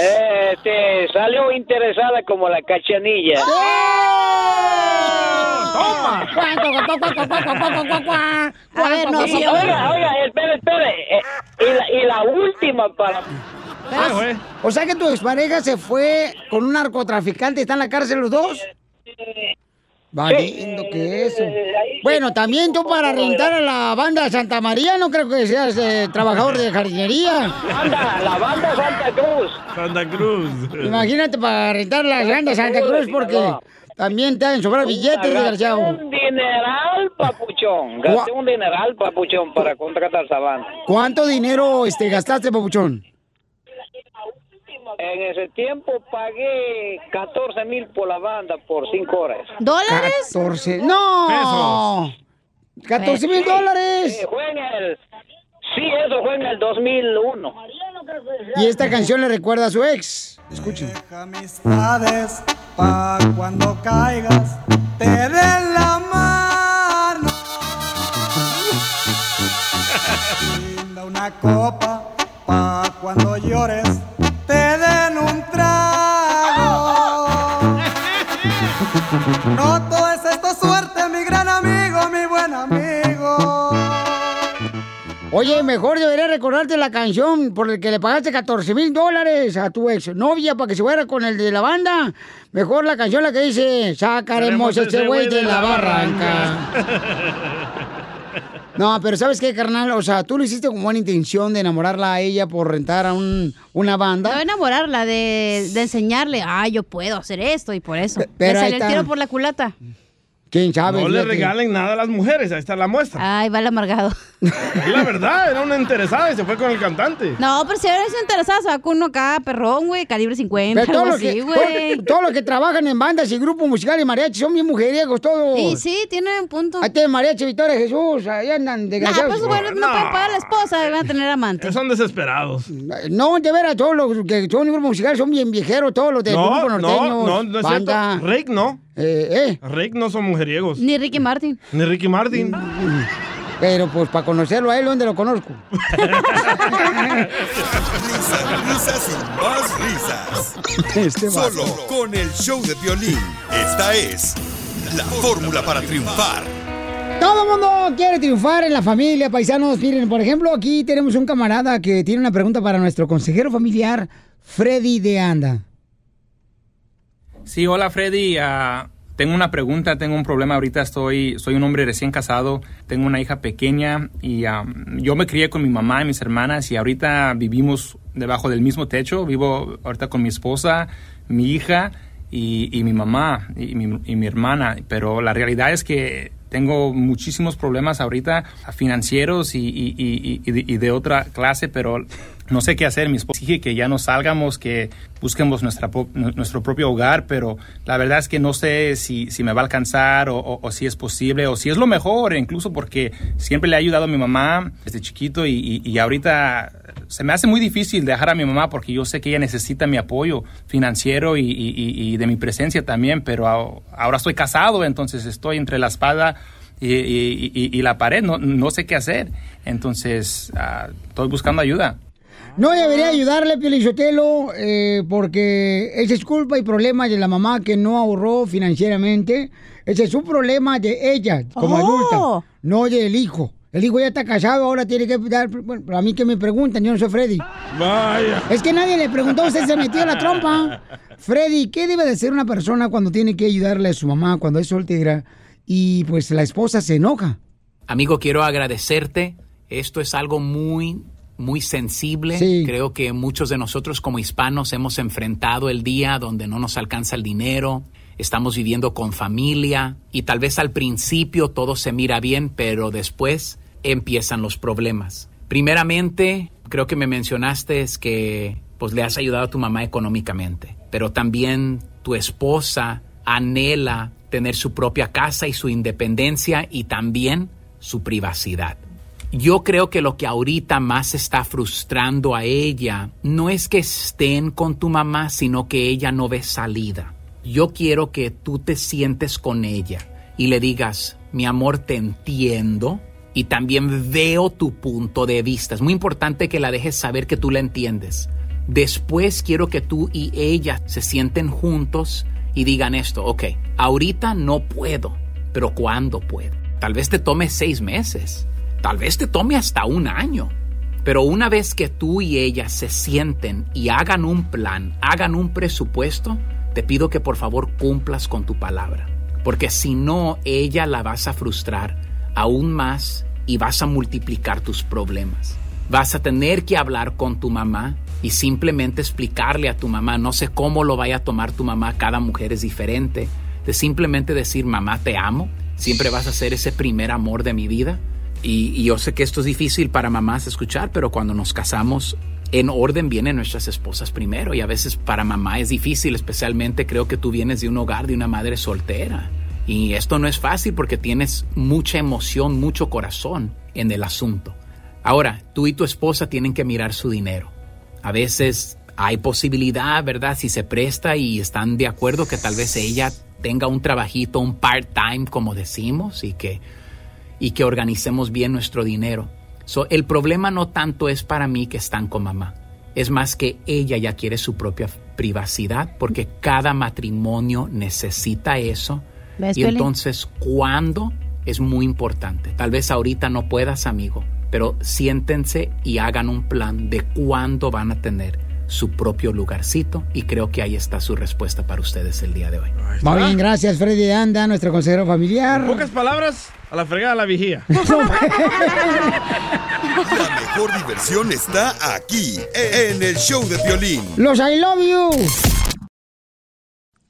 Este salió interesada como la cachanilla. ¡Toma! A ver, no, sí, Oiga, oiga, espere, espere. Eh, y, la, y la última para O sea que tu expareja se fue con un narcotraficante, ¿están en la cárcel los dos? Valiendo que eso. Bueno, también tú para rentar a la banda Santa María, no creo que seas eh, trabajador de jardinería. Banda, la banda Santa Cruz. Santa Cruz. Imagínate para rentar la banda Santa Cruz porque también te han sobrar billetes, desgraciado. Un dineral, papuchón. Gasté un dineral, papuchón, para contratar esa banda. ¿Cuánto dinero este, gastaste, papuchón? En ese tiempo pagué 14 mil por la banda por 5 horas. ¿Dólares? 14. ¡No! 14 mil dólares. Sí, fue en el... Sí, eso fue en el 2001. Y esta canción le recuerda a su ex. Escuchen. amistades pa' cuando caigas te den la mano. Brinda una copa pa' cuando llores No todo es esto suerte, mi gran amigo, mi buen amigo. Oye, mejor debería recordarte la canción por la que le pagaste 14 mil dólares a tu ex novia para que se fuera con el de la banda. Mejor la canción la que dice, sacaremos Haremos ese güey de la barranca. [laughs] No, pero ¿sabes qué, carnal? O sea, tú lo hiciste con buena intención de enamorarla a ella por rentar a un, una banda. No enamorarla, de, de enseñarle, ah, yo puedo hacer esto y por eso. pero Le tiro por la culata. ¿Quién sabe? No le regalen nada a las mujeres, ahí está la muestra. Ay, va el amargado. Es la verdad, era una interesada y se fue con el cantante. No, pero si eres interesada, se va con uno acá, perrón, güey, calibre 50, Pero todo algo así, güey. todo- todos los que trabajan en bandas y grupos musicales y mariachi son bien mujeriegos todos. Y sí, tiene un punto. Ahí tiene mariachi Victoria Jesús, ahí andan Nah, desgraciados. pues bueno, no, pueden pagar a la esposa, van a tener amante. Son desesperados. No, de veras, todos los que son grupos musicales son bien viejeros, todos los de No, grupo no, norteños, no, no es banda. cierto. Rick no. Eh, Rick no son mujeriegos. Ni Ricky Martin. Ni Ricky Martin. Pero pues para conocerlo a él, ¿dónde lo conozco? [laughs] Risas, risas y más risas. Este Solo con el show de violín. Esta es la fórmula para triunfar. Todo el mundo quiere triunfar en la familia, paisanos. Miren, por ejemplo, aquí tenemos un camarada que tiene una pregunta para nuestro consejero familiar, Freddy de Anda. Sí, hola Freddy. Ah, tengo una pregunta, tengo un problema. Ahorita estoy, soy un hombre recién casado, tengo una hija pequeña y am, yo me crié con mi mamá y mis hermanas y ahorita vivimos debajo del mismo techo. Vivo ahorita con mi esposa, mi hija y, mi mamá y mi, hermana. Pero la realidad es que tengo muchísimos problemas ahorita financieros y de otra clase, pero no sé qué hacer. Mi esposa dije que ya no salgamos, que busquemos nuestra, nuestro propio hogar, pero la verdad es que no sé si, si me va a alcanzar o, si es posible o si es lo mejor, incluso porque siempre le ha ayudado a mi mamá desde chiquito y, y- ahorita se me hace muy difícil dejar a mi mamá porque yo sé que ella necesita mi apoyo financiero y, y- de mi presencia también, pero ahora estoy casado, entonces estoy entre la espada y, y- la pared, no, no sé qué hacer. Entonces, ah, estoy buscando ayuda. No debería ayudarle, Pielichotelo, eh, porque ese es culpa y problema de la mamá que no ahorró financieramente. Ese es un problema de ella como Oh. adulta, no del hijo. El hijo ya está casado, ahora tiene que dar... Bueno, a mí que me preguntan, yo no soy Freddy. Vaya. Es que nadie le preguntó, usted se metió en la trompa. Freddy, ¿qué debe de ser una persona cuando tiene que ayudarle a su mamá cuando es soltera y pues la esposa se enoja? Amigo, quiero agradecerte. Esto es algo muy, muy sensible. Sí. Creo que muchos de nosotros como hispanos hemos enfrentado el día donde no nos alcanza el dinero, estamos viviendo con familia y tal vez al principio todo se mira bien, pero después empiezan los problemas. Primeramente, creo que me mencionaste es que pues le has ayudado a tu mamá económicamente, pero también tu esposa anhela tener su propia casa y su independencia y también su privacidad. Yo creo que lo que ahorita más está frustrando a ella no es que estén con tu mamá, sino que ella no ve salida. Yo quiero que tú te sientes con ella y le digas, mi amor, te entiendo y también veo tu punto de vista. Es muy importante que la dejes saber que tú la entiendes. Después quiero que tú y ella se sienten juntos y digan esto, ok, ahorita no puedo, pero ¿cuándo puedo? Tal vez te tome seis meses, tal vez te tome hasta un año, pero una vez que tú y ella se sienten y hagan un plan, hagan un presupuesto, te pido que por favor cumplas con tu palabra, porque si no, ella la vas a frustrar aún más y vas a multiplicar tus problemas. Vas a tener que hablar con tu mamá y simplemente explicarle a tu mamá, no sé cómo lo vaya a tomar tu mamá, cada mujer es diferente, de simplemente decir, mamá, te amo, siempre vas a ser ese primer amor de mi vida. Y, yo sé que esto es difícil para mamás escuchar, pero cuando nos casamos en orden vienen nuestras esposas primero y a veces para mamá es difícil, especialmente creo que tú vienes de un hogar de una madre soltera. Y esto no es fácil porque tienes mucha emoción, mucho corazón en el asunto. Ahora, tú y tu esposa tienen que mirar su dinero. A veces hay posibilidad, ¿verdad? Si se presta y están de acuerdo que tal vez ella tenga un trabajito, un part-time, como decimos, y que, y que organicemos bien nuestro dinero. So, el problema no tanto es para mí que están con mamá, es más que ella ya quiere su propia privacidad, porque cada matrimonio necesita eso. ¿Ves, Y entonces, ¿cuándo? Es muy importante. Tal vez ahorita no puedas, amigo, pero siéntense y hagan un plan de cuándo van a tener su propio lugarcito y creo que ahí está su respuesta para ustedes el día de hoy. Muy bien, gracias Freddy Anda, nuestro consejero familiar. En pocas palabras, a la fregada la vigía. [laughs] La mejor diversión está aquí, en el show de violín. Los I love you.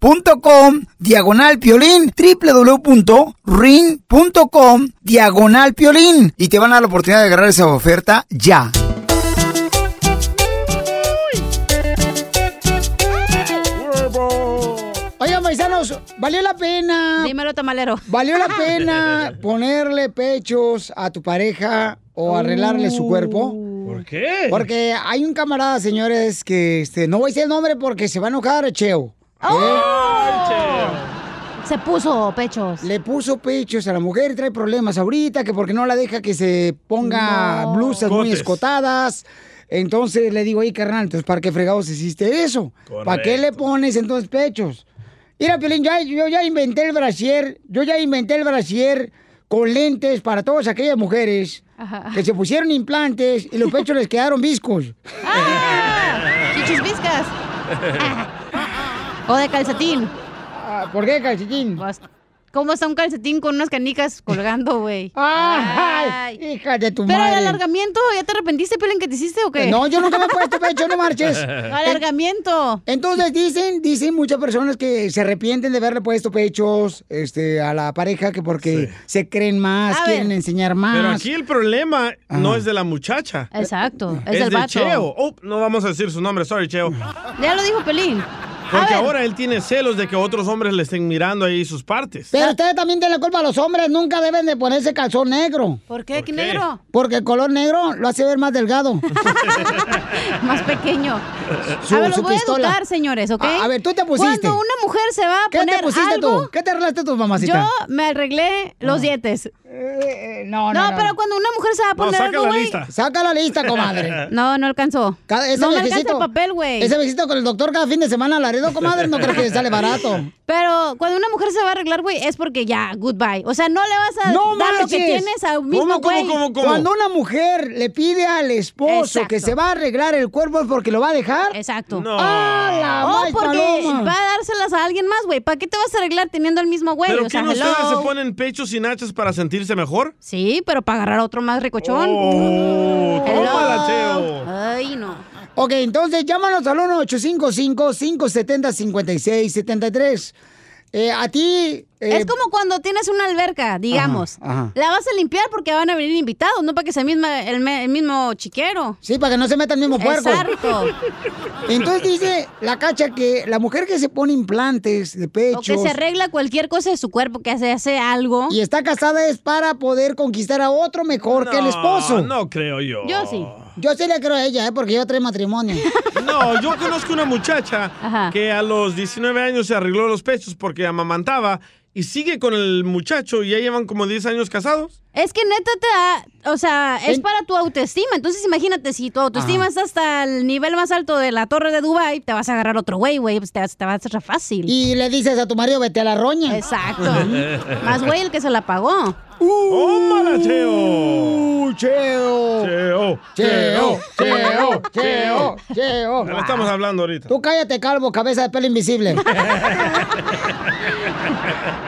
punto com diagonal piolín www.ring.com diagonal piolín y te van a dar la oportunidad de agarrar esa oferta ya. Oigan, paisanos, valió la pena. Dímelo, tamalero. Valió la [laughs] pena ponerle pechos a tu pareja o arreglarle su cuerpo. ¿Por qué? Porque hay un camarada, señores, que este, no voy a decir el nombre porque se va a enojar, Cheo. ¿Eh? Se puso pechos. Le puso pechos a la mujer y trae problemas ahorita, que porque no la deja que se ponga No. blusas muy escotadas. Entonces le digo, oye, carnal, entonces ¿para qué fregados hiciste eso? ¿Para qué le pones entonces pechos? Mira, Piolín, ya- yo ya inventé el brasier, yo ya inventé el brasier con lentes para todas aquellas mujeres que se pusieron implantes y los pechos les quedaron viscos. [laughs] Chichis viscas. [laughs] O de calcetín. ¿Por qué calcetín? ¿Cómo está un calcetín con unas canicas colgando, güey? [laughs] Ay, hija de tu Pero madre. el alargamiento, ¿ya te arrepentiste, Pelín, que te hiciste o qué? No, yo nunca me he puesto pecho, no marches. [laughs] Alargamiento. Entonces dicen, dicen muchas personas que se arrepienten de haberle puesto pechos este, a la pareja que porque se creen más, A quieren ver. enseñar más. Pero aquí el problema no es de la muchacha. Exacto, es Es, del de vato. Cheo. Oh, no vamos a decir su nombre, sorry, Cheo. Ya lo dijo Pelín. Porque ahora él tiene celos de que otros hombres le estén mirando ahí sus partes. Pero ustedes también tienen la culpa, los hombres nunca deben de ponerse calzón negro. ¿Por qué? ¿Qué negro? Porque el color negro lo hace ver más delgado. [laughs] Más pequeño. Su- a ver, los voy pistola. a educar, señores, ¿ok? A- a ver, tú te pusiste. Cuando una mujer se va a ¿Qué poner te pusiste algo, tú? ¿Qué te arreglaste tú, mamacita? Yo me arreglé los dientes. no, no, no. pero cuando una mujer se va a No, poner saca algo, la güey. lista. Saca la lista, comadre. [laughs] No, no alcanzó. Cada- ese no me alcanza viejecito- el papel, güey. Ese visito con el doctor cada fin de semana Laredo, comadre, no creo que sale barato. [laughs] Pero cuando una mujer se va a arreglar, güey, es porque ya, goodbye. O sea, no le vas a No dar lo que tienes a un mismo güey. Cuando una mujer le pide al esposo Exacto. que se va a arreglar el cuerpo es porque lo va a dejar. Exacto. No. ¡Ah, la Oh, may porque paloma! va a dárselas a alguien más, güey. ¿Para qué te vas a arreglar teniendo el mismo güey? ¿Pero o sea, no ustedes se ponen pechos y nachas para sentirse mejor? Sí, pero para agarrar a otro más ricochón. Oh, tómala. Ay, no. Ok, entonces llámanos al 1-855-570-5673. Eh, a ti... eh, es como cuando tienes una alberca, digamos. Ajá, ajá. La vas a limpiar porque van a venir invitados, no para que sea misma, el, me- el mismo chiquero. Sí, para que no se meta el mismo puerco. Exacto. Entonces dice la cacha que la mujer que se pone implantes de O pechos... que se arregla cualquier cosa de su cuerpo, que se hace algo. Y está casada es para poder conquistar a otro mejor que el esposo. No creo yo. Yo sí. Yo sí le creo a ella, ¿eh? porque yo trae matrimonio. [laughs] No, yo conozco una muchacha que a los 19 años se arregló los pechos porque amamantaba y sigue con el muchacho y ya llevan como 10 años casados. Es que neta te da, o sea, es para tu autoestima. Entonces imagínate, si tu autoestima Ajá. está hasta el nivel más alto de la torre de Dubai, te vas a agarrar otro güey, güey, pues te, te va a hacer fácil. Y le dices a tu marido, vete a la roña. Exacto. [laughs] Más güey el que se la pagó. ¡Tómala, Cheo! Uh, Cheo. Cheo. Cheo, Cheo, Cheo, [laughs] Cheo. No estamos hablando ahorita. Tú cállate, calvo, cabeza de pelo invisible. [laughs]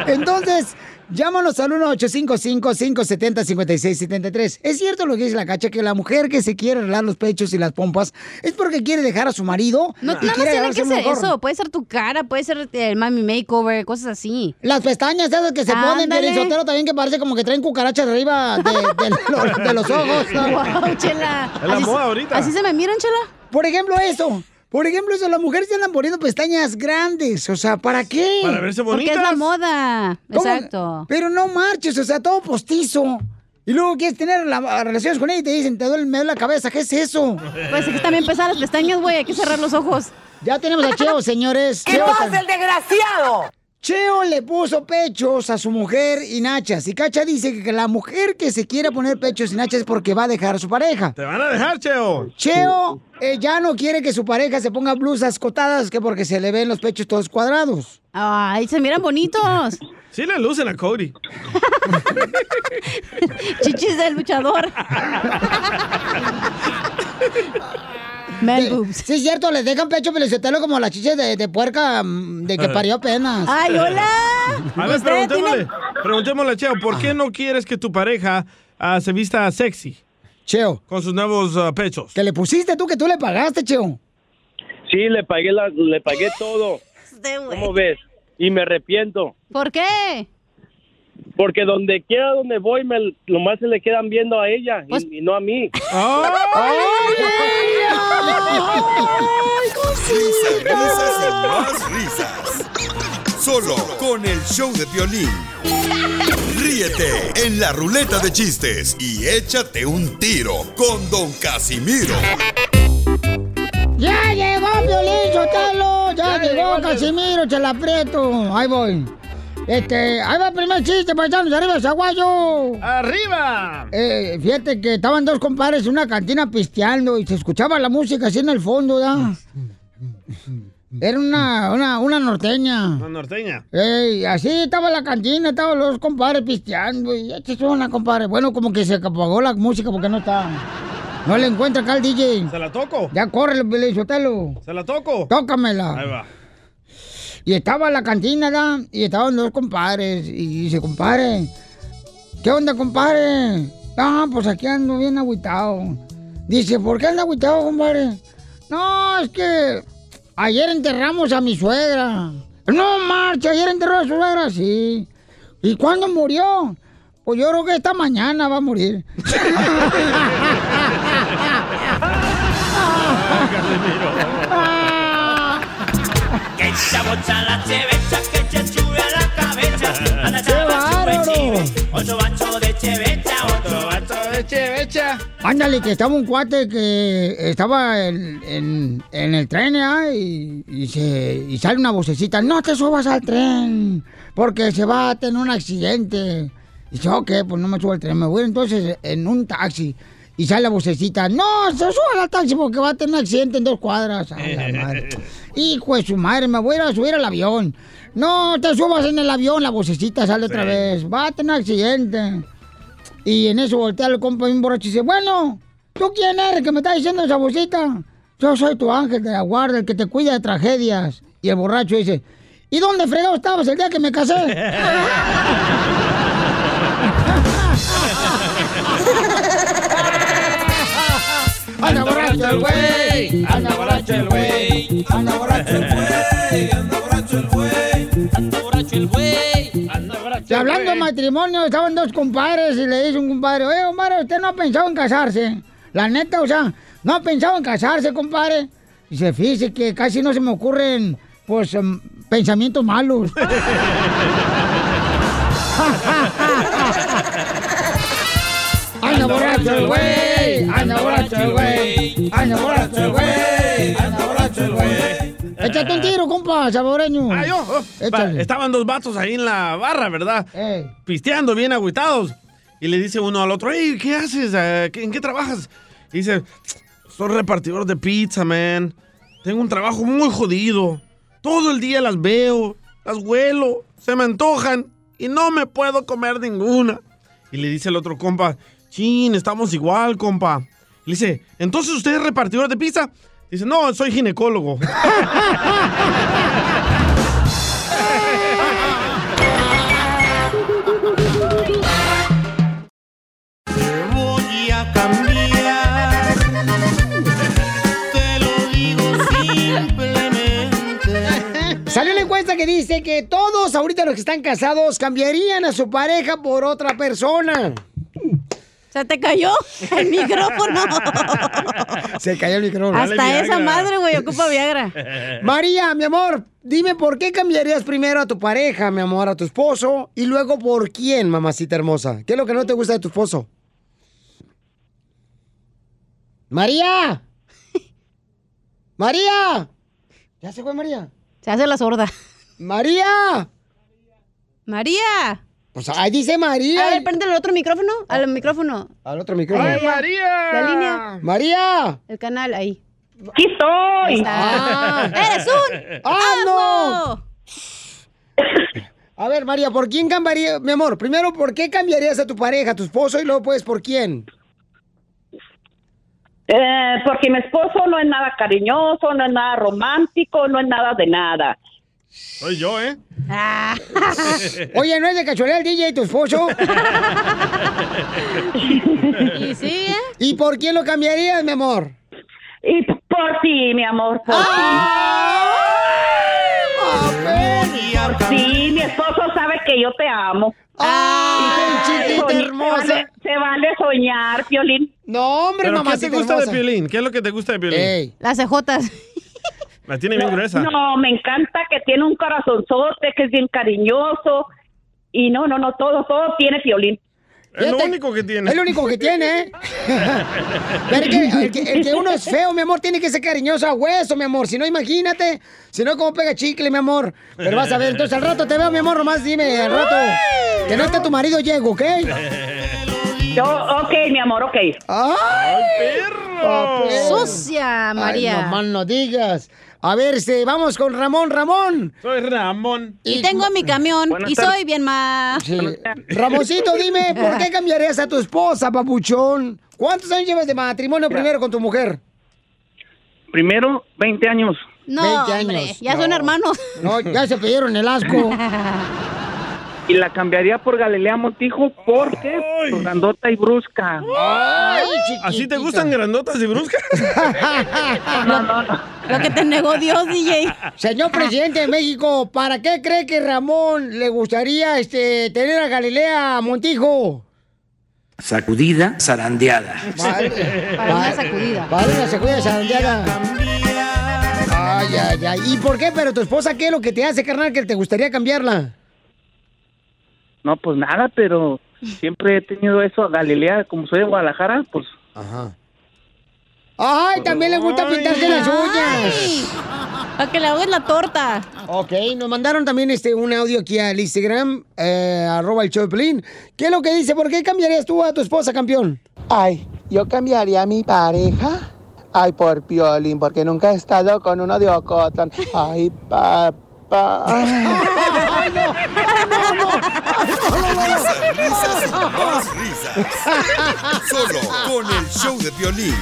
Entonces, llámanos al 1-855-570-5673. Es cierto lo que dice la cacha, que la mujer que se quiere arreglar los pechos y las pompas es porque quiere dejar a su marido No, y nada más quiere tiene agarrarse que ser eso. Puede ser tu cara, puede ser el mami makeover, cosas así. Las pestañas esas que se ponen, Ándale. Piolín Sotelo, también que parece como que traen cucarachas arriba de, de [laughs] lo- de los ojos. Wow, chela. Es la Así- moda ahorita. ¿Así se me miran, chela? Por ejemplo, eso. Por ejemplo, eso, las mujeres se andan poniendo pestañas grandes. O sea, ¿para qué? Para verse Porque es la moda. ¿Cómo? Exacto. Pero no marches, o sea, todo postizo. Y luego quieres tener la- relaciones con ella y te dicen, te duele, me duele la cabeza. ¿Qué es eso? Pues es que también pesan las pestañas, güey. Hay que cerrar los ojos. Ya tenemos a Cheo, [laughs] señores. ¿Qué Cheo pasa, tam- el desgraciado? Cheo le puso pechos a su mujer y nachas. Y Cacha dice que la mujer que se quiere poner pechos y nachas es porque va a dejar a su pareja. Te van a dejar, Cheo. Cheo eh, ya no quiere que su pareja se ponga blusas cotadas que porque se le ven los pechos todos cuadrados. Ay, se miran bonitos. [laughs] Sí le lucen a Cody. [laughs] Chichis del luchador. [laughs] Man boobs. Sí, es cierto, les dejan pecho pelizotelo como las chiches de, de puerca mm, de que parió apenas. Ay, hola. A ver, preguntémosle, tiene- preguntémosle a Cheo, ¿por qué no quieres que tu pareja ah, se vista sexy? Cheo. Con sus nuevos ah, pechos. Que le pusiste tú, que tú le pagaste, Cheo. Sí, le pagué, la, le pagué todo. [laughs] ¿Cómo ves? Y me arrepiento. ¿Por qué? Porque donde quiera donde voy, me, nomás se le quedan viendo a ella Pues y, y no a mí. [laughs] Risas, risas y más risas. Solo con el show de violín. Ríete en la ruleta de chistes y échate un tiro con Don Casimiro. ¡Ya llegó Violín Sotelo! ¡Ya, llegó Casimiro, Chalaprieto! Ahí voy. Este, ahí va el primer chiste, paisanos, arriba, Zaguayo. ¡Arriba! Eh, fíjate que estaban dos compadres en una cantina pisteando y se escuchaba la música así en el fondo, ¿da? Era una, una, una norteña. Una norteña. Ey, así estaba la cantina, estaban los compadres pisteando y esta es una compadre. Bueno, como que se apagó la música porque no está. No le encuentra acá al DJ. ¿Se la toco? Ya corre, Pelizotelo. ¿Se la toco? Tócamela. Ahí va. Y estaba la cantina. Y estaban dos compadres. Y dice, compadre, ¿qué onda, compadre? Ah, pues aquí ando bien agüitado. Dice, ¿por qué anda agüitado, compadre? No, es que ayer enterramos a mi suegra. No, marcha, ayer enterró a su suegra, sí. ¿Y cuándo murió? Pues yo creo que esta mañana va a morir. [laughs] Que esta bocha la chevecha, que che sube a la cabeza. [laughs] Anda chava, sube chive, ocho bachos de chevecha, ocho bachos de chevecha. Ándale, que estaba un cuate que estaba en, en- en el tren ¿ah? y, y se, y sale una vocecita, no te subas al tren, porque se va a tener un accidente. Y dice, ok, pues no me subo al tren, me voy entonces en un taxi. Y sale la vocecita, no, se suba al taxi porque va a tener un accidente en dos cuadras. A la madre. [laughs] Hijo de su madre, me voy a ir a subir al avión. No te subas en el avión, la vocecita sale otra vez. Va a tener accidente. Y en eso voltea el compa bien borracho y dice, bueno, ¿tú quién eres que me está diciendo esa vocecita? Yo soy tu ángel de la guarda, el que te cuida de tragedias. Y el borracho dice, ¿y dónde fregado estabas el día que me casé? [laughs] borracho el güey! ¡Anda borracho el güey! ¡Anda borracho el güey! ¡Anda borracho el güey! ¡Anda borracho el güey! ¡Anda borracho Y hablando de matrimonio, estaban dos compadres y le dice un compadre, oye, compadre, ¿usted no ha pensado en casarse? La neta, o sea, ¿no ha pensado en casarse, compadre? Dice, fíjese que casi no se me ocurren, pues, em, pensamientos malos. [laughs] ¡Anda borracho el güey! ¡Anda borracho el güey! ¡Anda borracho el güey! ¡Anda borracho el güey! Échate un tiro, compa, saboreño. Ah, yo. oh, va, Échale. estaban dos vatos ahí en la barra, ¿verdad? Pisteando, bien agüitados. Y le dice uno al otro, hey, ¿qué haces? ¿qué- ¿En qué trabajas? Y dice, soy repartidor de pizza, man. Tengo un trabajo muy jodido. Todo el día las veo, las huelo, se me antojan y no me puedo comer ninguna. Y le dice el otro compa, chin, estamos igual, compa. Le dice, ¿entonces usted es repartidor de pizza? Dice, no, soy ginecólogo. Salió la encuesta que dice que todos ahorita los que están casados cambiarían a su pareja por otra persona. Se te cayó el micrófono. Se cayó el micrófono. Hasta esa madre, güey, ocupa Viagra. [laughs] María, mi amor, dime por qué cambiarías primero a tu pareja, mi amor, a tu esposo, y luego por quién, mamacita hermosa. ¿Qué es lo que no te gusta de tu esposo? María. [laughs] María. ¿Ya se fue María? Se hace la sorda. María. María. Pues ahí dice María. A ver, prende el otro micrófono. Al micrófono. Al otro micrófono. Ahí, ya. La línea. María. El canal, ahí. ¡Aquí estoy! Ah. ¡Eres un ¡Ah, no! A ver, María, ¿por quién cambiaría, mi amor? Primero, ¿por qué cambiarías a tu pareja, a tu esposo, y luego, pues, ¿por quién? Eh, porque mi esposo no es nada cariñoso, no es nada romántico, no es nada de nada. Soy yo, ¿eh? [laughs] Oye, ¿no es de casualidad el DJ tu esposo? ¿Y sí, eh? ¿Y por quién lo cambiarías, mi amor? Y por ti, mi amor, por ti. Por ti, mi esposo sabe que yo te amo. ¡Ay, chiquita hermosa! Se vale, se vale soñar, Piolín. No, hombre, ¿Pero qué te gusta de. Piolín? ¿Qué es lo que te gusta de Piolín? Las cejotas. La tiene bien gruesa. No, me encanta que tiene un corazonzote, que es bien cariñoso. Y no, no, no, todo, todo tiene Piolín. Es lo único que tiene. Es lo único que tiene, ¿eh? [laughs] Pero el que, el que- el que uno es feo, mi amor, tiene que ser cariñoso a hueso, mi amor. Si no, imagínate. Si no, ¿cómo pega chicle, mi amor? Pero vas a ver. Entonces, al rato te veo, mi amor, nomás dime, al rato. Que no esté tu marido, llego, ¿ok? Yo, ok, mi amor, ok. ¡Ay, perro! Sucia, María. Ay, no no digas. A ver, este, vamos con Ramón, Ramón. Soy Ramón. Y tengo mi camión y soy bien más. Sí. Ramoncito, dime, ¿por qué cambiarías a tu esposa, papuchón? ¿Cuántos años llevas de matrimonio primero con tu mujer? Primero, 20 años. No, 20 hombre, años. ya son No. hermanos. No, ya se pidieron el asco. [laughs] Y la cambiaría por Galilea Montijo porque por grandota y brusca. ¿Así te gustan grandotas y bruscas? [laughs] No, no, no. Lo que te negó Dios, DJ. Señor presidente de México, ¿para qué cree que Ramón le gustaría este, tener a Galilea Montijo? Sacudida, zarandeada. Para una sacudida. Para una sacudida zarandeada. Ay, ay, ay. ¿Y por qué? Pero tu esposa, ¿qué es lo que te hace, carnal, que te gustaría cambiarla? No, pues nada, pero siempre he tenido eso. Galilea, como soy de Guadalajara, pues. Ajá. Ay, también le gusta pintarse las uñas. Para que le hagas la torta. Ok, nos mandaron también este un audio aquí al Instagram, eh, arroba el Pelín. ¿Qué es lo que dice? ¿Por qué cambiarías tú a tu esposa, campeón? Ay, yo cambiaría a mi pareja. Ay, por Piolín, porque nunca he estado con uno de Ocotlán. Ay, papá. [laughs] Ay, no, no, no. Risas, risas y más risas. Solo con el show de violín.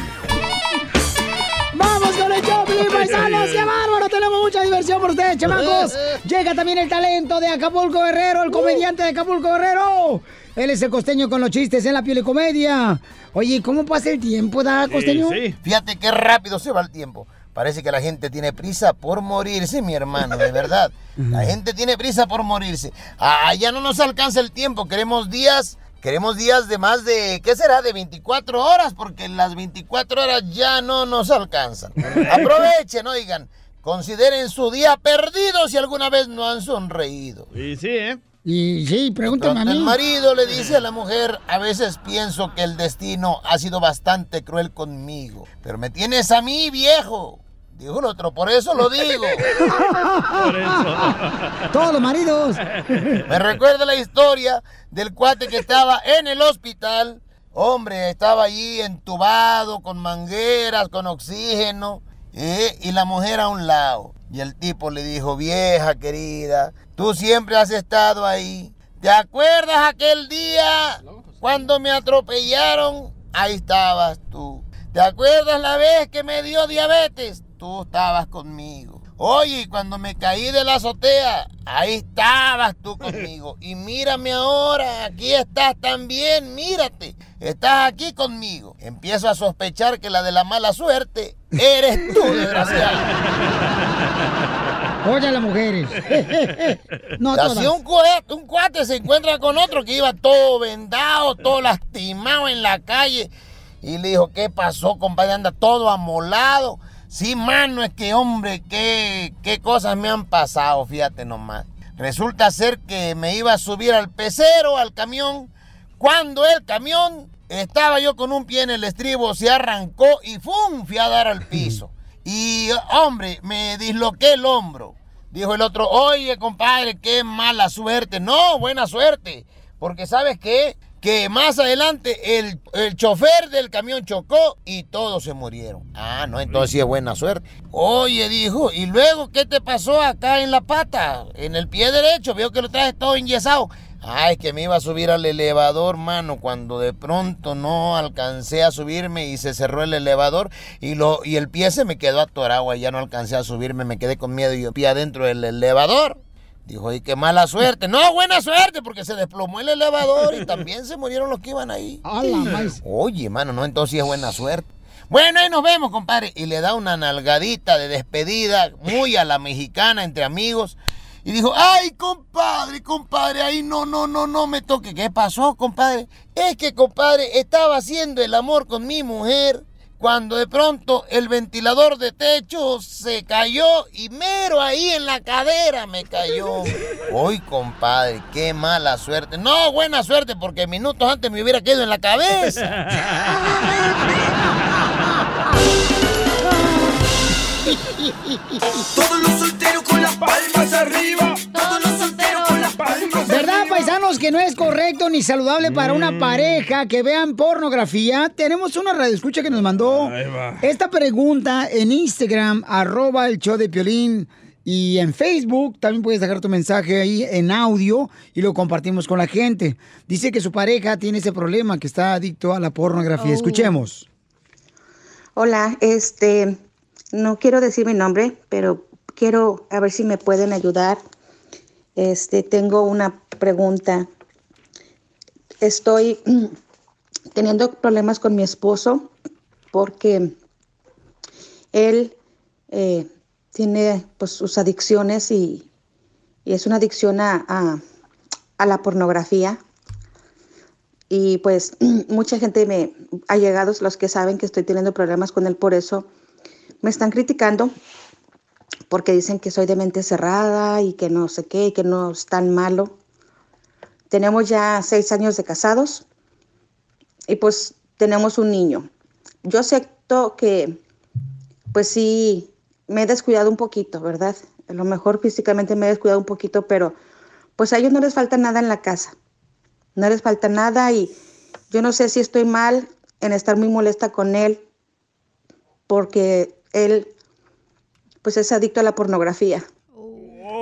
¡Vamos con el show, Pelín, paisanos! ¡Qué bárbaro! Tenemos mucha diversión por ustedes, chamacos. [laughs] Llega también el talento de Acapulco Guerrero, el comediante de Acapulco Guerrero. Él es el costeño con los chistes en la piel y comedia. Oye, ¿cómo pasa el tiempo, da, costeño? Fíjate qué rápido se va el tiempo. Parece que la gente tiene prisa por morirse, mi hermano, de verdad. La gente tiene prisa por morirse. Ah, ya no nos alcanza el tiempo. Queremos días, queremos días de más de, ¿qué será? De 24 horas, porque las 24 horas ya no nos alcanzan. Aprovechen, oigan. Consideren su día perdido si alguna vez no han sonreído. Y sí, ¿eh? Y sí, pregúntame a Pronto mí. El marido le dice a la mujer, a veces pienso que el destino ha sido bastante cruel conmigo, pero me tienes a mí, viejo. Dijo el otro, por eso lo digo. [laughs] Por eso. [laughs] Todos los maridos. [laughs] Me recuerda la historia del cuate que estaba en el hospital. Hombre, estaba allí entubado, con mangueras, con oxígeno, ¿eh? y la mujer a un lado. Y el tipo le dijo, vieja querida, tú siempre has estado ahí. ¿Te acuerdas aquel día cuando me atropellaron? Ahí estabas tú. ¿Te acuerdas la vez que me dio diabetes? Tú estabas conmigo. Oye, cuando me caí de la azotea, ahí estabas tú [laughs] conmigo. Y mírame ahora, aquí estás también, mírate. Estás aquí conmigo. Empiezo a sospechar que la de la mala suerte eres tú, [laughs] desgraciado. Oye a las mujeres. [laughs] no un, cuate, un cuate se encuentra con otro que iba todo vendado, todo lastimado en la calle. Y le dijo, ¿qué pasó, compadre? Anda todo amolado. Sí, mano, es que, hombre, qué, qué cosas me han pasado, fíjate nomás. Resulta ser que me iba a subir al pecero, al camión, cuando el camión estaba yo con un pie en el estribo, se arrancó y ¡fum! fui a dar al piso. Y, hombre, me disloqué el hombro. Dijo el otro, oye, compadre, qué mala suerte. No, buena suerte. Porque ¿sabes qué? Que más adelante el, el chofer del camión chocó y todos se murieron. Ah, no, entonces sí es buena suerte. Oye, dijo, ¿y luego qué te pasó acá en la pata? En el pie derecho, veo que lo traes todo enyesado. Es que me iba a subir al elevador, mano, cuando de pronto no alcancé a subirme y se cerró el elevador y, lo, y el pie se me quedó atorado, y ya no alcancé a subirme, me quedé con miedo y yo pie adentro del elevador. Dijo, y qué mala suerte. No, buena suerte, porque se desplomó el elevador y también se murieron los que iban ahí. Oye, mano, no, entonces sí es buena suerte. Bueno, ahí nos vemos, compadre. Y le da una nalgadita de despedida, muy a la mexicana, entre amigos. Y dijo, ay, compadre, compadre, ahí no, no, no, no me toque. ¿Qué pasó, compadre? Es que, compadre, estaba haciendo el amor con mi mujer cuando de pronto el ventilador de techo se cayó y mero ahí en la cadera me cayó. [laughs] Uy, compadre, qué mala suerte. No, buena suerte, porque minutos antes me hubiera quedado en la cabeza. [laughs] Todos los solteros con las palmas arriba. Todos los solteros con las palmas ¿Verdad, paisanos, que no es correcto ni saludable para Mm. una pareja que vean pornografía? Tenemos una radioescucha que nos mandó esta pregunta en Instagram, arroba el show de Piolín. Y en Facebook también puedes dejar tu mensaje ahí en audio y lo compartimos con la gente. Dice que su pareja tiene ese problema, que está adicto a la pornografía. Oh. Escuchemos. Hola, este, no quiero decir mi nombre, pero quiero a ver si me pueden ayudar. Este, tengo una pregunta. Estoy teniendo problemas con mi esposo porque él eh, tiene pues sus adicciones y, es una adicción a- a la pornografía. Y pues [clears throat] mucha gente me ha llegado, los que saben que estoy teniendo problemas con él por eso, me están criticando porque dicen que soy de mente cerrada y que no sé qué, y que no es tan malo. Tenemos ya seis años de casados y pues tenemos un niño. Yo acepto que pues sí me he descuidado un poquito, ¿verdad? A lo mejor físicamente me he descuidado un poquito, pero pues a ellos no les falta nada en la casa. No les falta nada y yo no sé si estoy mal en estar muy molesta con él porque él pues es adicto a la pornografía.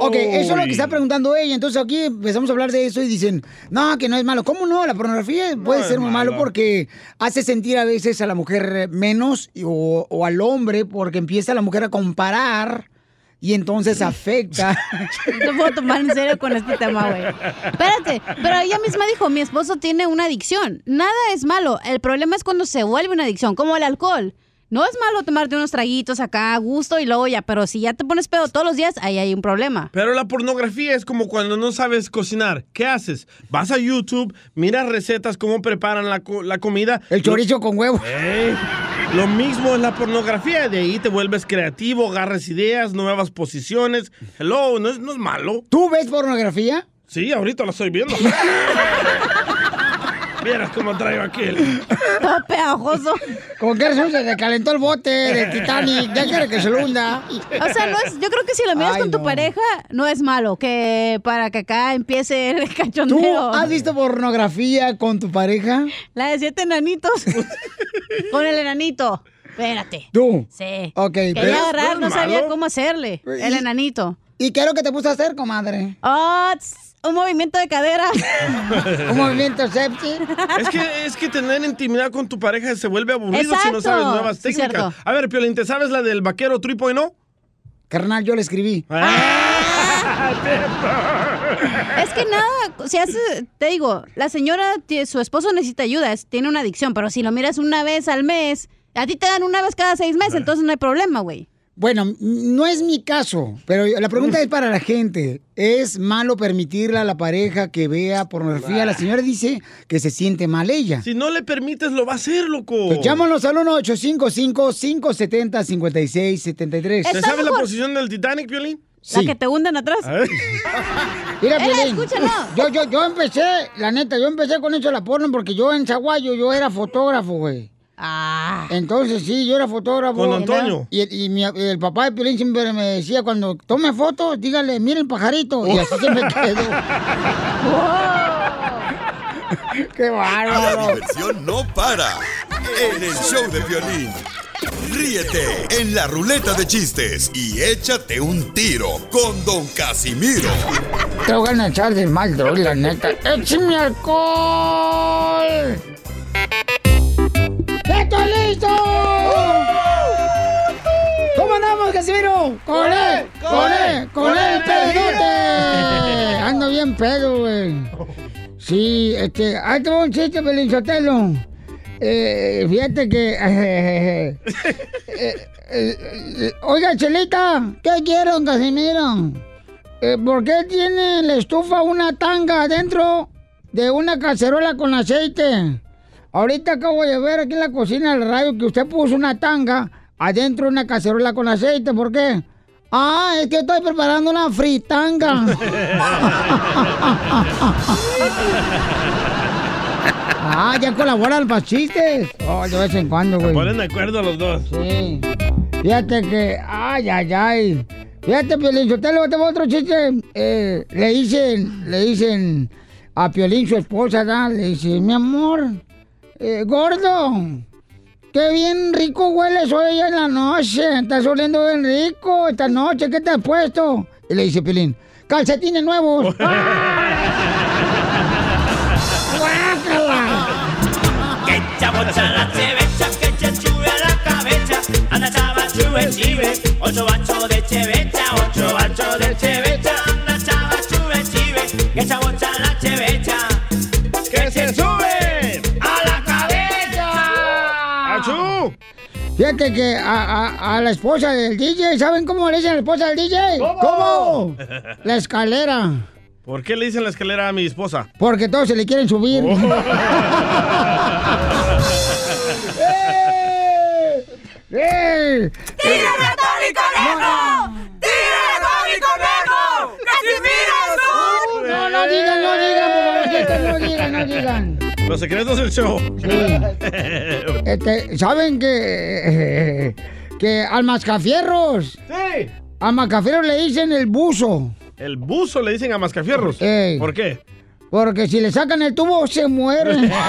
Ok, eso es lo que está preguntando ella. Entonces aquí empezamos a hablar de eso y dicen, no, que no es malo. ¿Cómo no? La pornografía puede ser muy malo malo. porque hace sentir a veces a la mujer menos o, o al hombre porque empieza la mujer a comparar y entonces afecta. [laughs] [laughs] No puedo tomar en serio con este tema, güey. Espérate, pero ella misma dijo, mi esposo tiene una adicción. Nada es malo. El problema es cuando se vuelve una adicción, como el alcohol. No es malo tomarte unos traguitos acá a gusto y luego ya, pero si ya te pones pedo todos los días, ahí hay un problema. Pero la pornografía es como cuando no sabes cocinar. ¿Qué haces? Vas a YouTube, miras recetas, cómo preparan la, co- la comida. El chorizo con huevo. Ey, lo mismo es la pornografía. De ahí te vuelves creativo, agarras ideas, nuevas posiciones. Hello, no es, no es malo. ¿Tú ves pornografía? Sí, ahorita lo estoy viendo. [laughs] Vieras cómo traigo aquí el... Todo pegajoso. Como que razón se le calentó el bote del Titanic. Ya quiere que se lo hunda. O sea, no es, yo creo que si lo miras Ay, con tu no. pareja, no es malo. Que para que acá empiece el [laughs] ¿Tú cachondeo. has visto pornografía con tu pareja? La de siete enanitos. [laughs] con el enanito. Espérate. ¿Tú? Sí. Ok, Quería pero- agarrar, ¿no sabía cómo hacerle. El enanito. ¿Y qué es lo que te puso a hacer, comadre? Ah, tss, un movimiento de cadera. [laughs] Un movimiento sepsi. Es que, es que tener intimidad con tu pareja se vuelve aburrido si no sabes nuevas técnicas. A ver, Piolín, ¿te sabes la del vaquero tripo y no? Carnal, yo le escribí. [laughs] Es que nada, si hace, te digo, la señora, su esposo necesita ayuda, tiene una adicción, pero si lo miras una vez al mes, a ti te dan una vez cada seis meses, entonces no hay problema, güey. Bueno, no es mi caso, pero la pregunta es para la gente. ¿Es malo permitirle a la pareja que vea pornografía? La señora dice que se siente mal ella. Si no le permites, lo va a hacer, loco. Pues llámanos al 1-855-570-5673. ¿Te sabes la posición del Titanic, Piolín? La que te hunden atrás. [laughs] Mira, [laughs] Eh, Piolín, escúchalo. Yo, yo, yo empecé, la neta, yo empecé con eso de la porno porque yo en Zaguayo yo era fotógrafo, güey. Ah. Entonces sí, yo era fotógrafo. Con Antonio. Y, y mi- el papá de Piolín siempre me decía cuando tome fotos, dígale, mire el pajarito. Y así se me [laughs] quedó. ¡Qué La bárbaro! diversión no para en el show de violín. Ríete en la ruleta de chistes y échate un tiro con Don Casimiro. Te voy a echar de mal, droga, la neta. ¡Échame alcohol! ¡Estoy listo! ¿Cómo andamos, Casimiro? ¡Con él! ¡Con él! ¡Con él, pedote! Ando bien pedo, güey. Sí, este... Ahí te un chiste, Belinchotelo. Eh, fíjate que... [laughs] eh, eh, eh, oiga, Chelita, ¿qué quiere, don Casimiro? ¿Por qué tiene la estufa una tanga adentro de una cacerola con aceite? Ahorita acabo de ver aquí en la cocina del radio que usted puso una tanga adentro de una cacerola con aceite. ¿Por qué? Ah, es que estoy preparando una fritanga. [laughs] ah, ya colaboran para chistes. Oh, de vez en cuando, Se güey. ponen de acuerdo los dos. Sí. Fíjate que, ay, ay, ay. Fíjate, Piolín, yo te lo tengo otro chiste. Eh, le dicen, le dicen a Piolín, su esposa, ¿da? le dice, mi amor, eh, gordo, qué bien rico hueles hoy en la noche. Estás oliendo bien rico esta noche. ¿Qué te has puesto? Y le dice Piolín, calcetines nuevos. [laughs] Ocho bachos de chevecha, ocho bachos de chevecha. Anda chava chube chive, que chabocha la chevecha. Fíjate que a, a- a la esposa del DJ, ¿saben cómo le dicen a la esposa del DJ? ¿Cómo? La escalera. ¿Por qué le dicen la escalera a mi esposa? Porque todos se le quieren subir. Oh. [laughs] ¡Eh! ¡Tira ratón y conejo! ¡Tira ratón y conejo! ¡Casimiro un... No, no digan, no digan, por favor, no digan, no digan. Los secretos del show. Este, ¿saben que, [laughs] que al mascafierros? Sí. Al mascafierros le dicen el buzo. El buzo le dicen a mascafierros. Ey. ¿Por qué? Porque si le sacan el tubo, se mueren. [laughs]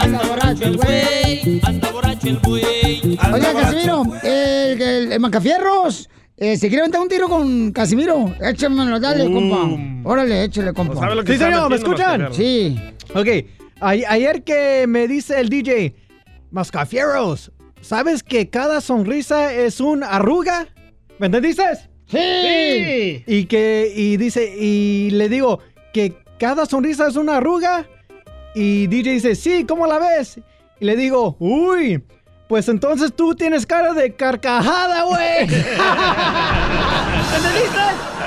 Anda borracho el güey, anda borracho el güey. Oiga, Casimiro, el, el, el Macafierros, eh, ¿se quiere aventar un tiro con Casimiro? Échamelo, dale, compa. Órale, échale, compa. sabe lo que Sí, señor, ¿me escuchan? Sí. Ok, a- ayer que me dice el DJ, Mascafieros, ¿sabes que cada sonrisa es un arruga? ¿Me entendiste? Sí. Y que, y dice, y le digo que cada sonrisa es una arruga. Y DJ dice, sí, ¿cómo la ves? Y le digo, uy, pues entonces tú tienes cara de carcajada, güey. [laughs] ¿Entendiste?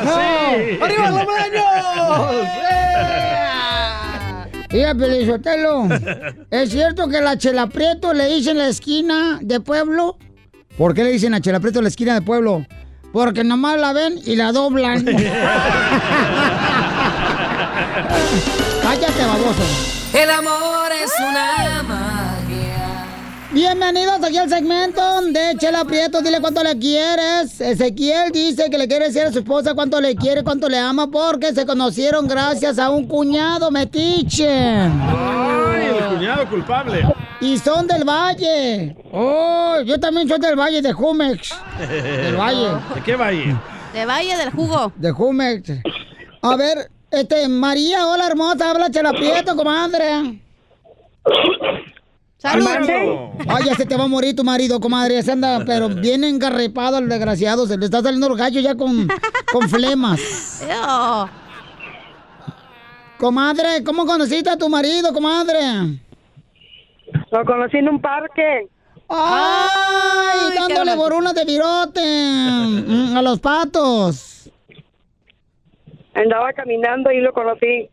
Sí. ¡Arriba los baños! [laughs] Mira, Pelizotelo, ¿es cierto que la Chela Prieto le dicen la esquina de pueblo? ¿Por qué le dicen a Chela Prieto la esquina de pueblo? Porque nomás la ven y la doblan. [laughs] Cállate, baboso. El amor es una magia. Bienvenidos aquí al segmento de Chela Prieto. Dile cuánto le quieres. Ezequiel dice que le quiere decir a su esposa cuánto le quiere, cuánto le ama, porque se conocieron gracias a un cuñado metiche. ¡Ay, el cuñado culpable! Y son del Valle. Oh, yo también soy del Valle, de Jumex. Del Valle. ¿De qué valle? De Valle del Jugo. De Jumex. A ver, este, María, hola hermosa, habla Chela Prieto, comadre. ¡Salud! Ay, ya se te va a morir tu marido, comadre. Se anda, [laughs] pero bien engarrepado el desgraciado. Se le está saliendo el gallo ya con, con flemas. [laughs] Comadre, ¿cómo conociste a tu marido, comadre? Lo conocí en un parque. ¡Ay! dándole borunas de virote mm, a los patos. Andaba caminando y lo conocí.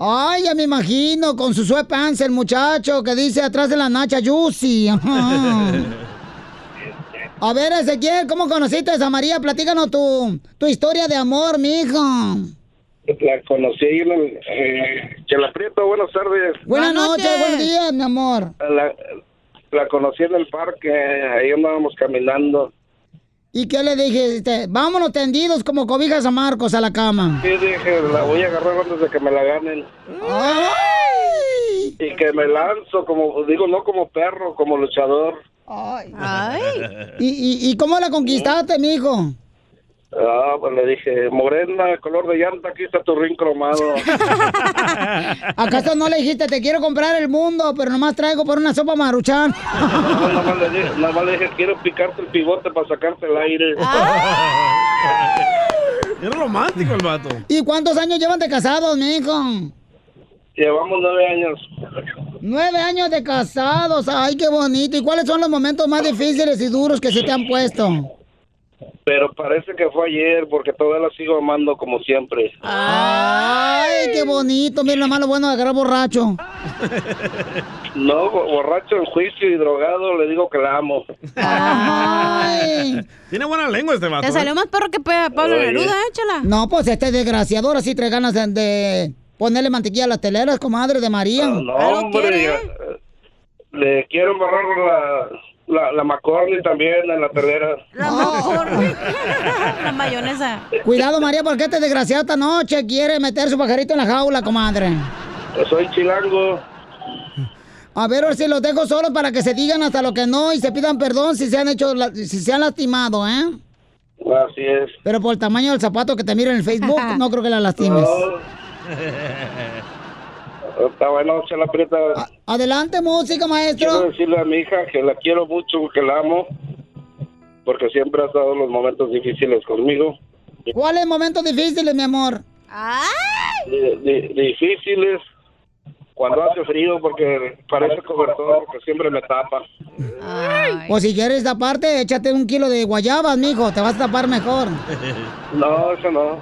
Ay, ya me imagino, con su sweatpants el muchacho que dice atrás de la nacha Juicy. Ajá. [laughs] A ver, Ezequiel, ¿cómo conociste a María? Platícanos tu, tu historia de amor, mijo. La conocí ahí en el... Eh, Chela Prieto, buenas tardes. Buenas noches, buenos días, mi amor. La, la conocí en el parque, ahí andábamos caminando. ¿Y qué le dijiste? Vámonos tendidos como cobijas a Marcos a la cama. Y dije, la voy a agarrar antes de que me la ganen. ¡Ay! Y que me lanzo, como digo, no como perro, como luchador. ¡Ay! ¿Y, y, y cómo la conquistaste, mijo? Ah, pues le dije, morena, color de llanta, aquí está tu ring cromado. [laughs] ¿Acaso no le dijiste, te quiero comprar el mundo, pero nomás traigo por una sopa maruchan? No, nada más le [laughs] dije, nada más le dije, quiero picarte el pivote para sacarte el aire. [laughs] Es romántico el vato. ¿Y cuántos años llevan de casados, mijo? Llevamos nueve años. Nueve años de casados, ay, qué bonito. ¿Y cuáles son los momentos más difíciles y duros que se te han puesto? Pero parece que fue ayer porque todavía la sigo amando como siempre. Ay, qué bonito. Mira lo malo bueno de agarrar borracho. [laughs] No, bo- borracho en juicio y drogado, le digo que la amo. Ay. [laughs] Tiene buena lengua este vato. Te salió ¿eh? más perro que Pablo Oye. Neruda, échala. No, pues este desgraciador así trae ganas de, de ponerle mantequilla a las teleras, comadre de María. Ah, No, hombre, ya, eh, le quiero embarrar la, la, la McCormick también en la telera. [laughs] La mayonesa. Cuidado, María, porque este desgraciado esta noche quiere meter su pajarito en la jaula, comadre. Soy chilango. A ver, ahora si los dejo solos para que se digan hasta lo que no y se pidan perdón si se han hecho, la- si se han lastimado, ¿eh? Así es. Pero por el tamaño del zapato que te miro en el Facebook, [laughs] no creo que la lastimes. [laughs] Está bueno, se la aprieta. Adelante, música, Quiero maestro. decirle a mi hija que la quiero mucho, que la amo, porque siempre ha estado en los momentos difíciles conmigo. ¿Cuáles momentos difíciles, mi amor? Di- di- difíciles cuando hace frío, porque parece cobertor, que siempre me tapa. Pues si quieres taparte, échate un kilo de guayabas, mijo, te vas a tapar mejor. No, eso no.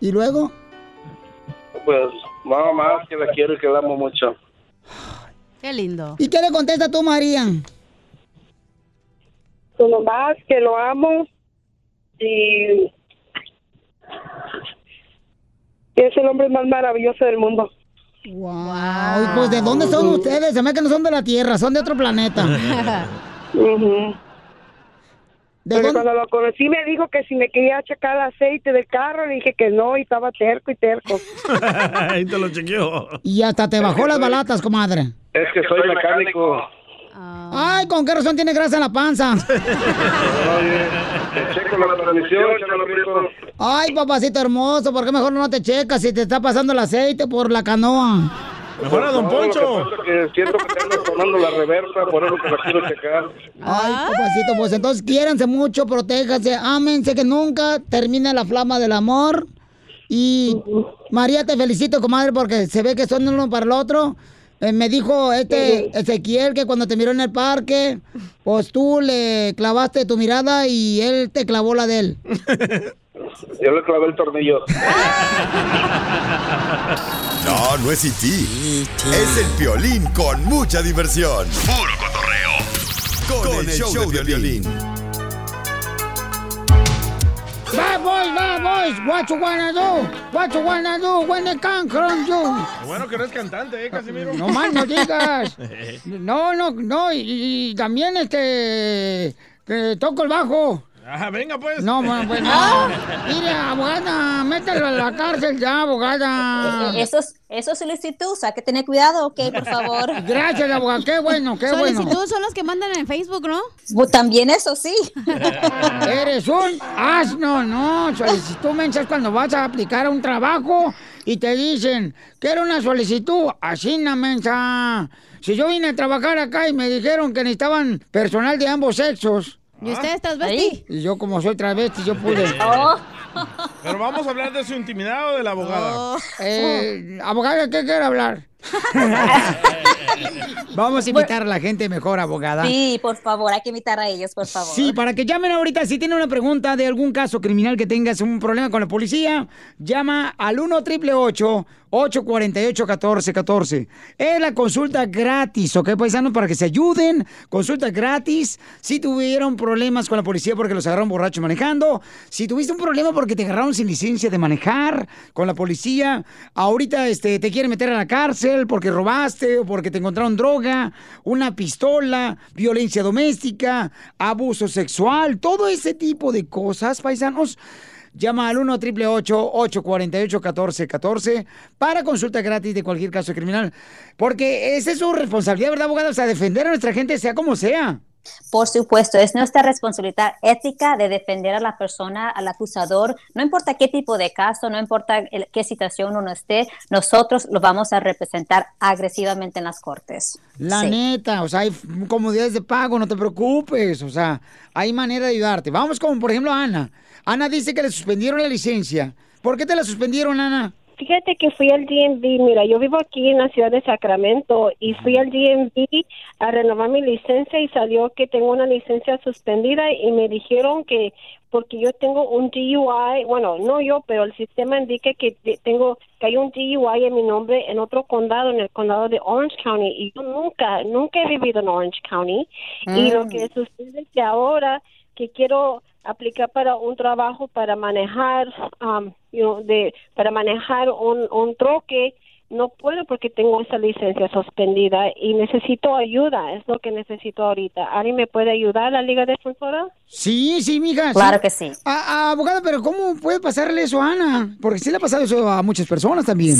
¿Y luego? Pues nada más que la quiero y que la amo mucho. Qué lindo. ¿Y qué le contesta tú, María? Pues nomás que lo amo y que es el hombre más maravilloso del mundo. Ay, pues ¿de dónde son ustedes? Se me que no son de la Tierra, son de otro planeta. Porque cuando lo conocí me dijo que si me quería checar el aceite del carro, le dije que no y estaba terco y terco. [laughs] Ahí te lo chequeó. Y hasta te bajó las balatas, comadre. Es que soy mecánico. Ay, ¿con qué razón tiene grasa en la panza? [laughs] Te checo la transmisión, échale aprieto. Ay, papacito hermoso, ¿por qué mejor no te checas si te está pasando el aceite por la canoa? Mejor a Don Poncho. Que pasa es que siento que te sonando la reversa, por eso que la quiero checar. Ay, papacito, pues entonces quiéranse mucho, protéjanse, ámense, que nunca termine la flama del amor. Y María, te felicito, comadre, porque se ve que son uno para el otro. Eh, me dijo este Ezequiel que cuando te miró en el parque, pues tú le clavaste tu mirada y él te clavó la de él. [laughs] Yo le clavé el tornillo. [laughs] No, no es E.T. Es el violín con mucha diversión. Puro cotorreo. Con, el, show, de violín. ¡Vamos, vamos! What you wanna do? What you wanna do when it come from you? Bueno que no es cantante, ¿eh, Casimiro? No más no digas. [laughs] No, no, no, y, y también este que toco el bajo. Ah, venga, pues. No, bueno, pues no. [laughs] Mire, abogada, mételo a la cárcel ya, abogada. Eh, Eso, es- eso es solicitud, o sea, que tener cuidado, ok, por favor. [laughs] Gracias, abogada, qué bueno, qué bueno. Solicitudes son los que mandan en Facebook, ¿no? Pues También eso sí. [laughs] Eres un asno, no. Solicitud mensa es cuando vas a aplicar a un trabajo y te dicen, quiero una solicitud. Así, na mensa. Si yo vine a trabajar acá y me dijeron que necesitaban personal de ambos sexos. ¿Y usted es transvesti? Y yo, como soy travesti, yo pude. [laughs] Pero vamos a hablar de su intimidad o de la abogada. Eh, abogada, ¿qué quiere hablar? [laughs] Vamos a invitar a la gente mejor, abogada. Sí, por favor, hay que invitar a ellos, por favor. Sí, para que llamen ahorita. Si tienen una pregunta de algún caso criminal que tengas un problema con la policía, llama al 1 888 848 1414 Es la consulta gratis, ¿ok, paisanos? Para que se ayuden. Consulta gratis. Si tuvieron problemas con la policía porque los agarraron borrachos manejando. Si tuviste un problema porque te agarraron sin licencia de manejar con la policía. Ahorita este, te quieren meter a la cárcel porque robaste o porque te encontraron droga, una pistola, violencia doméstica, abuso sexual, todo ese tipo de cosas, paisanos. Llama al 1 888 848 1414 para consulta gratis de cualquier caso criminal. Porque esa es su responsabilidad, ¿verdad, abogada? O sea, defender a nuestra gente sea como sea. Por supuesto, es nuestra responsabilidad ética de defender a la persona, al acusador, no importa qué tipo de caso, no importa el- qué situación uno esté, nosotros lo vamos a representar agresivamente en las cortes. La Sí. neta, o sea, hay comodidades de pago, no te preocupes, o sea, hay manera de ayudarte. Vamos con, por ejemplo, Ana. Ana dice que le suspendieron la licencia. ¿Por qué te la suspendieron, Ana? Fíjate que fui al DMV, mira, yo vivo aquí en la ciudad de Sacramento y fui al DMV a renovar mi licencia y salió que tengo una licencia suspendida y me dijeron que porque yo tengo un DUI, bueno, no yo, pero el sistema indica que te- tengo que hay un DUI en mi nombre en otro condado, en el condado de Orange County y yo nunca, nunca he vivido en Orange County y lo Mm. que sucede es que ahora que quiero aplicar para un trabajo para manejar um, you know, de para manejar un, un troque no puedo porque tengo esa licencia suspendida y necesito ayuda es lo que necesito ahorita alguien me puede ayudar la Liga Defensora Sí, sí, mija. Claro que sí. A- abogada, pero ¿cómo puede pasarle eso a Ana? Porque sí le ha pasado eso a muchas personas también.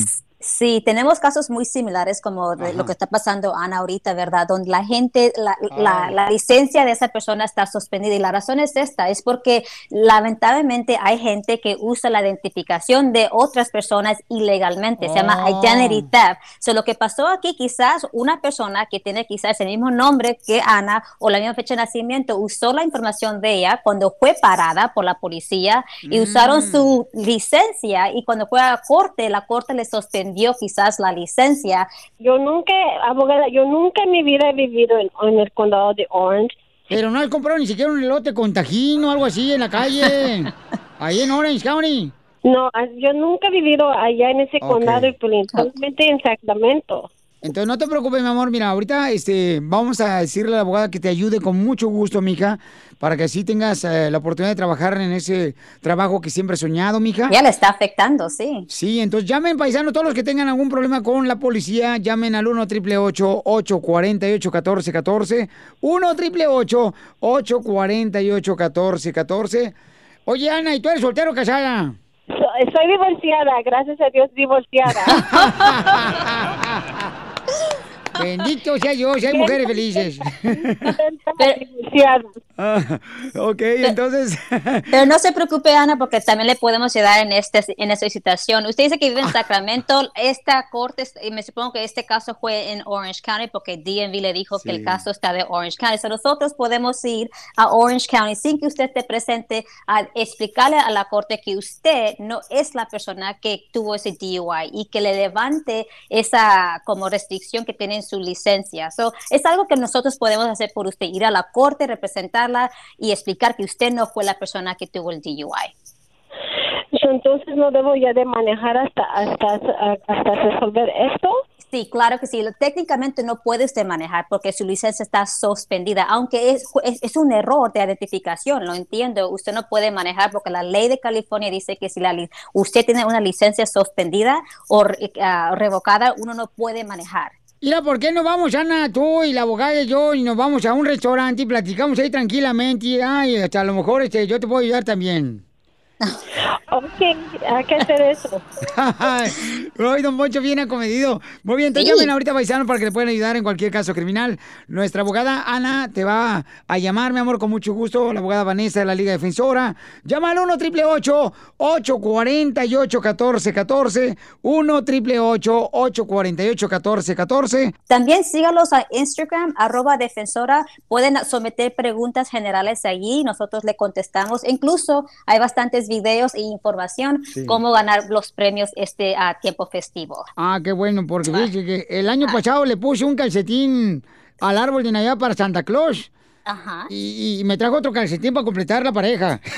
Sí, tenemos casos muy similares como de lo que está pasando Ana ahorita, ¿verdad? Donde la gente, la, la- la licencia de esa persona está suspendida y la razón es esta, es porque lamentablemente hay gente que usa la identificación de otras personas ilegalmente, se llama Oh. identity theft. So, lo que pasó aquí, quizás una persona que tiene quizás el mismo nombre que Ana o la misma fecha de nacimiento usó la información de ella cuando fue parada por la policía y usaron su licencia y cuando fue a la corte, la corte le suspendió quizás la licencia. Yo nunca, abogada, yo nunca en mi vida he vivido en, en el condado de Orange. Pero no has comprado ni siquiera un elote con tajín o algo así en la calle. [laughs] Ahí en Orange County. No, yo nunca he vivido allá en ese condado y principalmente en Sacramento. Entonces no te preocupes, mi amor. Mira, ahorita este, vamos a decirle a la abogada que te ayude con mucho gusto, mija, para que así tengas eh, la oportunidad de trabajar en ese trabajo que siempre has soñado, mija. Ya le está afectando, sí. Sí, entonces llamen, paisanos, todos los que tengan algún problema con la policía, llamen al 1 888 848 1414 1 888 848 1414 Oye, Ana, ¿y tú eres soltero o casada? So- soy divorciada, gracias a Dios divorciada. [laughs] Bendito sea Dios, hay mujeres felices. Ah, [laughs] ok, entonces... Pero no se preocupe, Ana, porque también le podemos ayudar en, este, en esta situación. Usted dice que vive en Sacramento. Esta corte, y me supongo que este caso fue en Orange County porque DMV le dijo que el caso está de Orange County. So nosotros podemos ir a Orange County sin que usted esté presente a explicarle a la corte que usted no es la persona que tuvo ese DUI y que le levante esa como restricción que tiene en su licencia. So, es algo que nosotros podemos hacer por usted, ir a la corte, representarla y explicar que usted no fue la persona que tuvo el DUI. Entonces no debo ya de manejar hasta, hasta, hasta resolver esto. Sí, claro que sí. Técnicamente no puede usted manejar porque su licencia está suspendida, aunque es, es, es un error de identificación, lo entiendo. Usted no puede manejar porque la ley de California dice que si la, usted tiene una licencia suspendida o ah, revocada, uno no puede manejar. Mira, ¿por qué no vamos, Ana, tú y la abogada y yo, y nos vamos a un restaurante y platicamos ahí tranquilamente? Y, ay, hasta a lo mejor este, yo te puedo ayudar también. [laughs] Ok, hay que hacer eso. [laughs] Ay, don Poncho bien acomedido. Muy bien, entonces Sí. llamen ahorita paisano para que le puedan ayudar en cualquier caso criminal. Nuestra abogada Ana te va a llamar, mi amor, con mucho gusto. La abogada Vanessa de la Liga Defensora. Llama al 1 888 848 1414 1 888 848 1414 También sígalos a Instagram, arroba defensora. Pueden someter preguntas generales allí, nosotros le contestamos. Incluso hay bastantes videos e información Sí. cómo ganar los premios este a tiempo festivo. Ah, qué bueno, porque dice que el año pasado le puse un calcetín al árbol de Navidad para Santa Claus. Ajá. Y, y me trajo otro calcetín para completar la pareja. [laughs]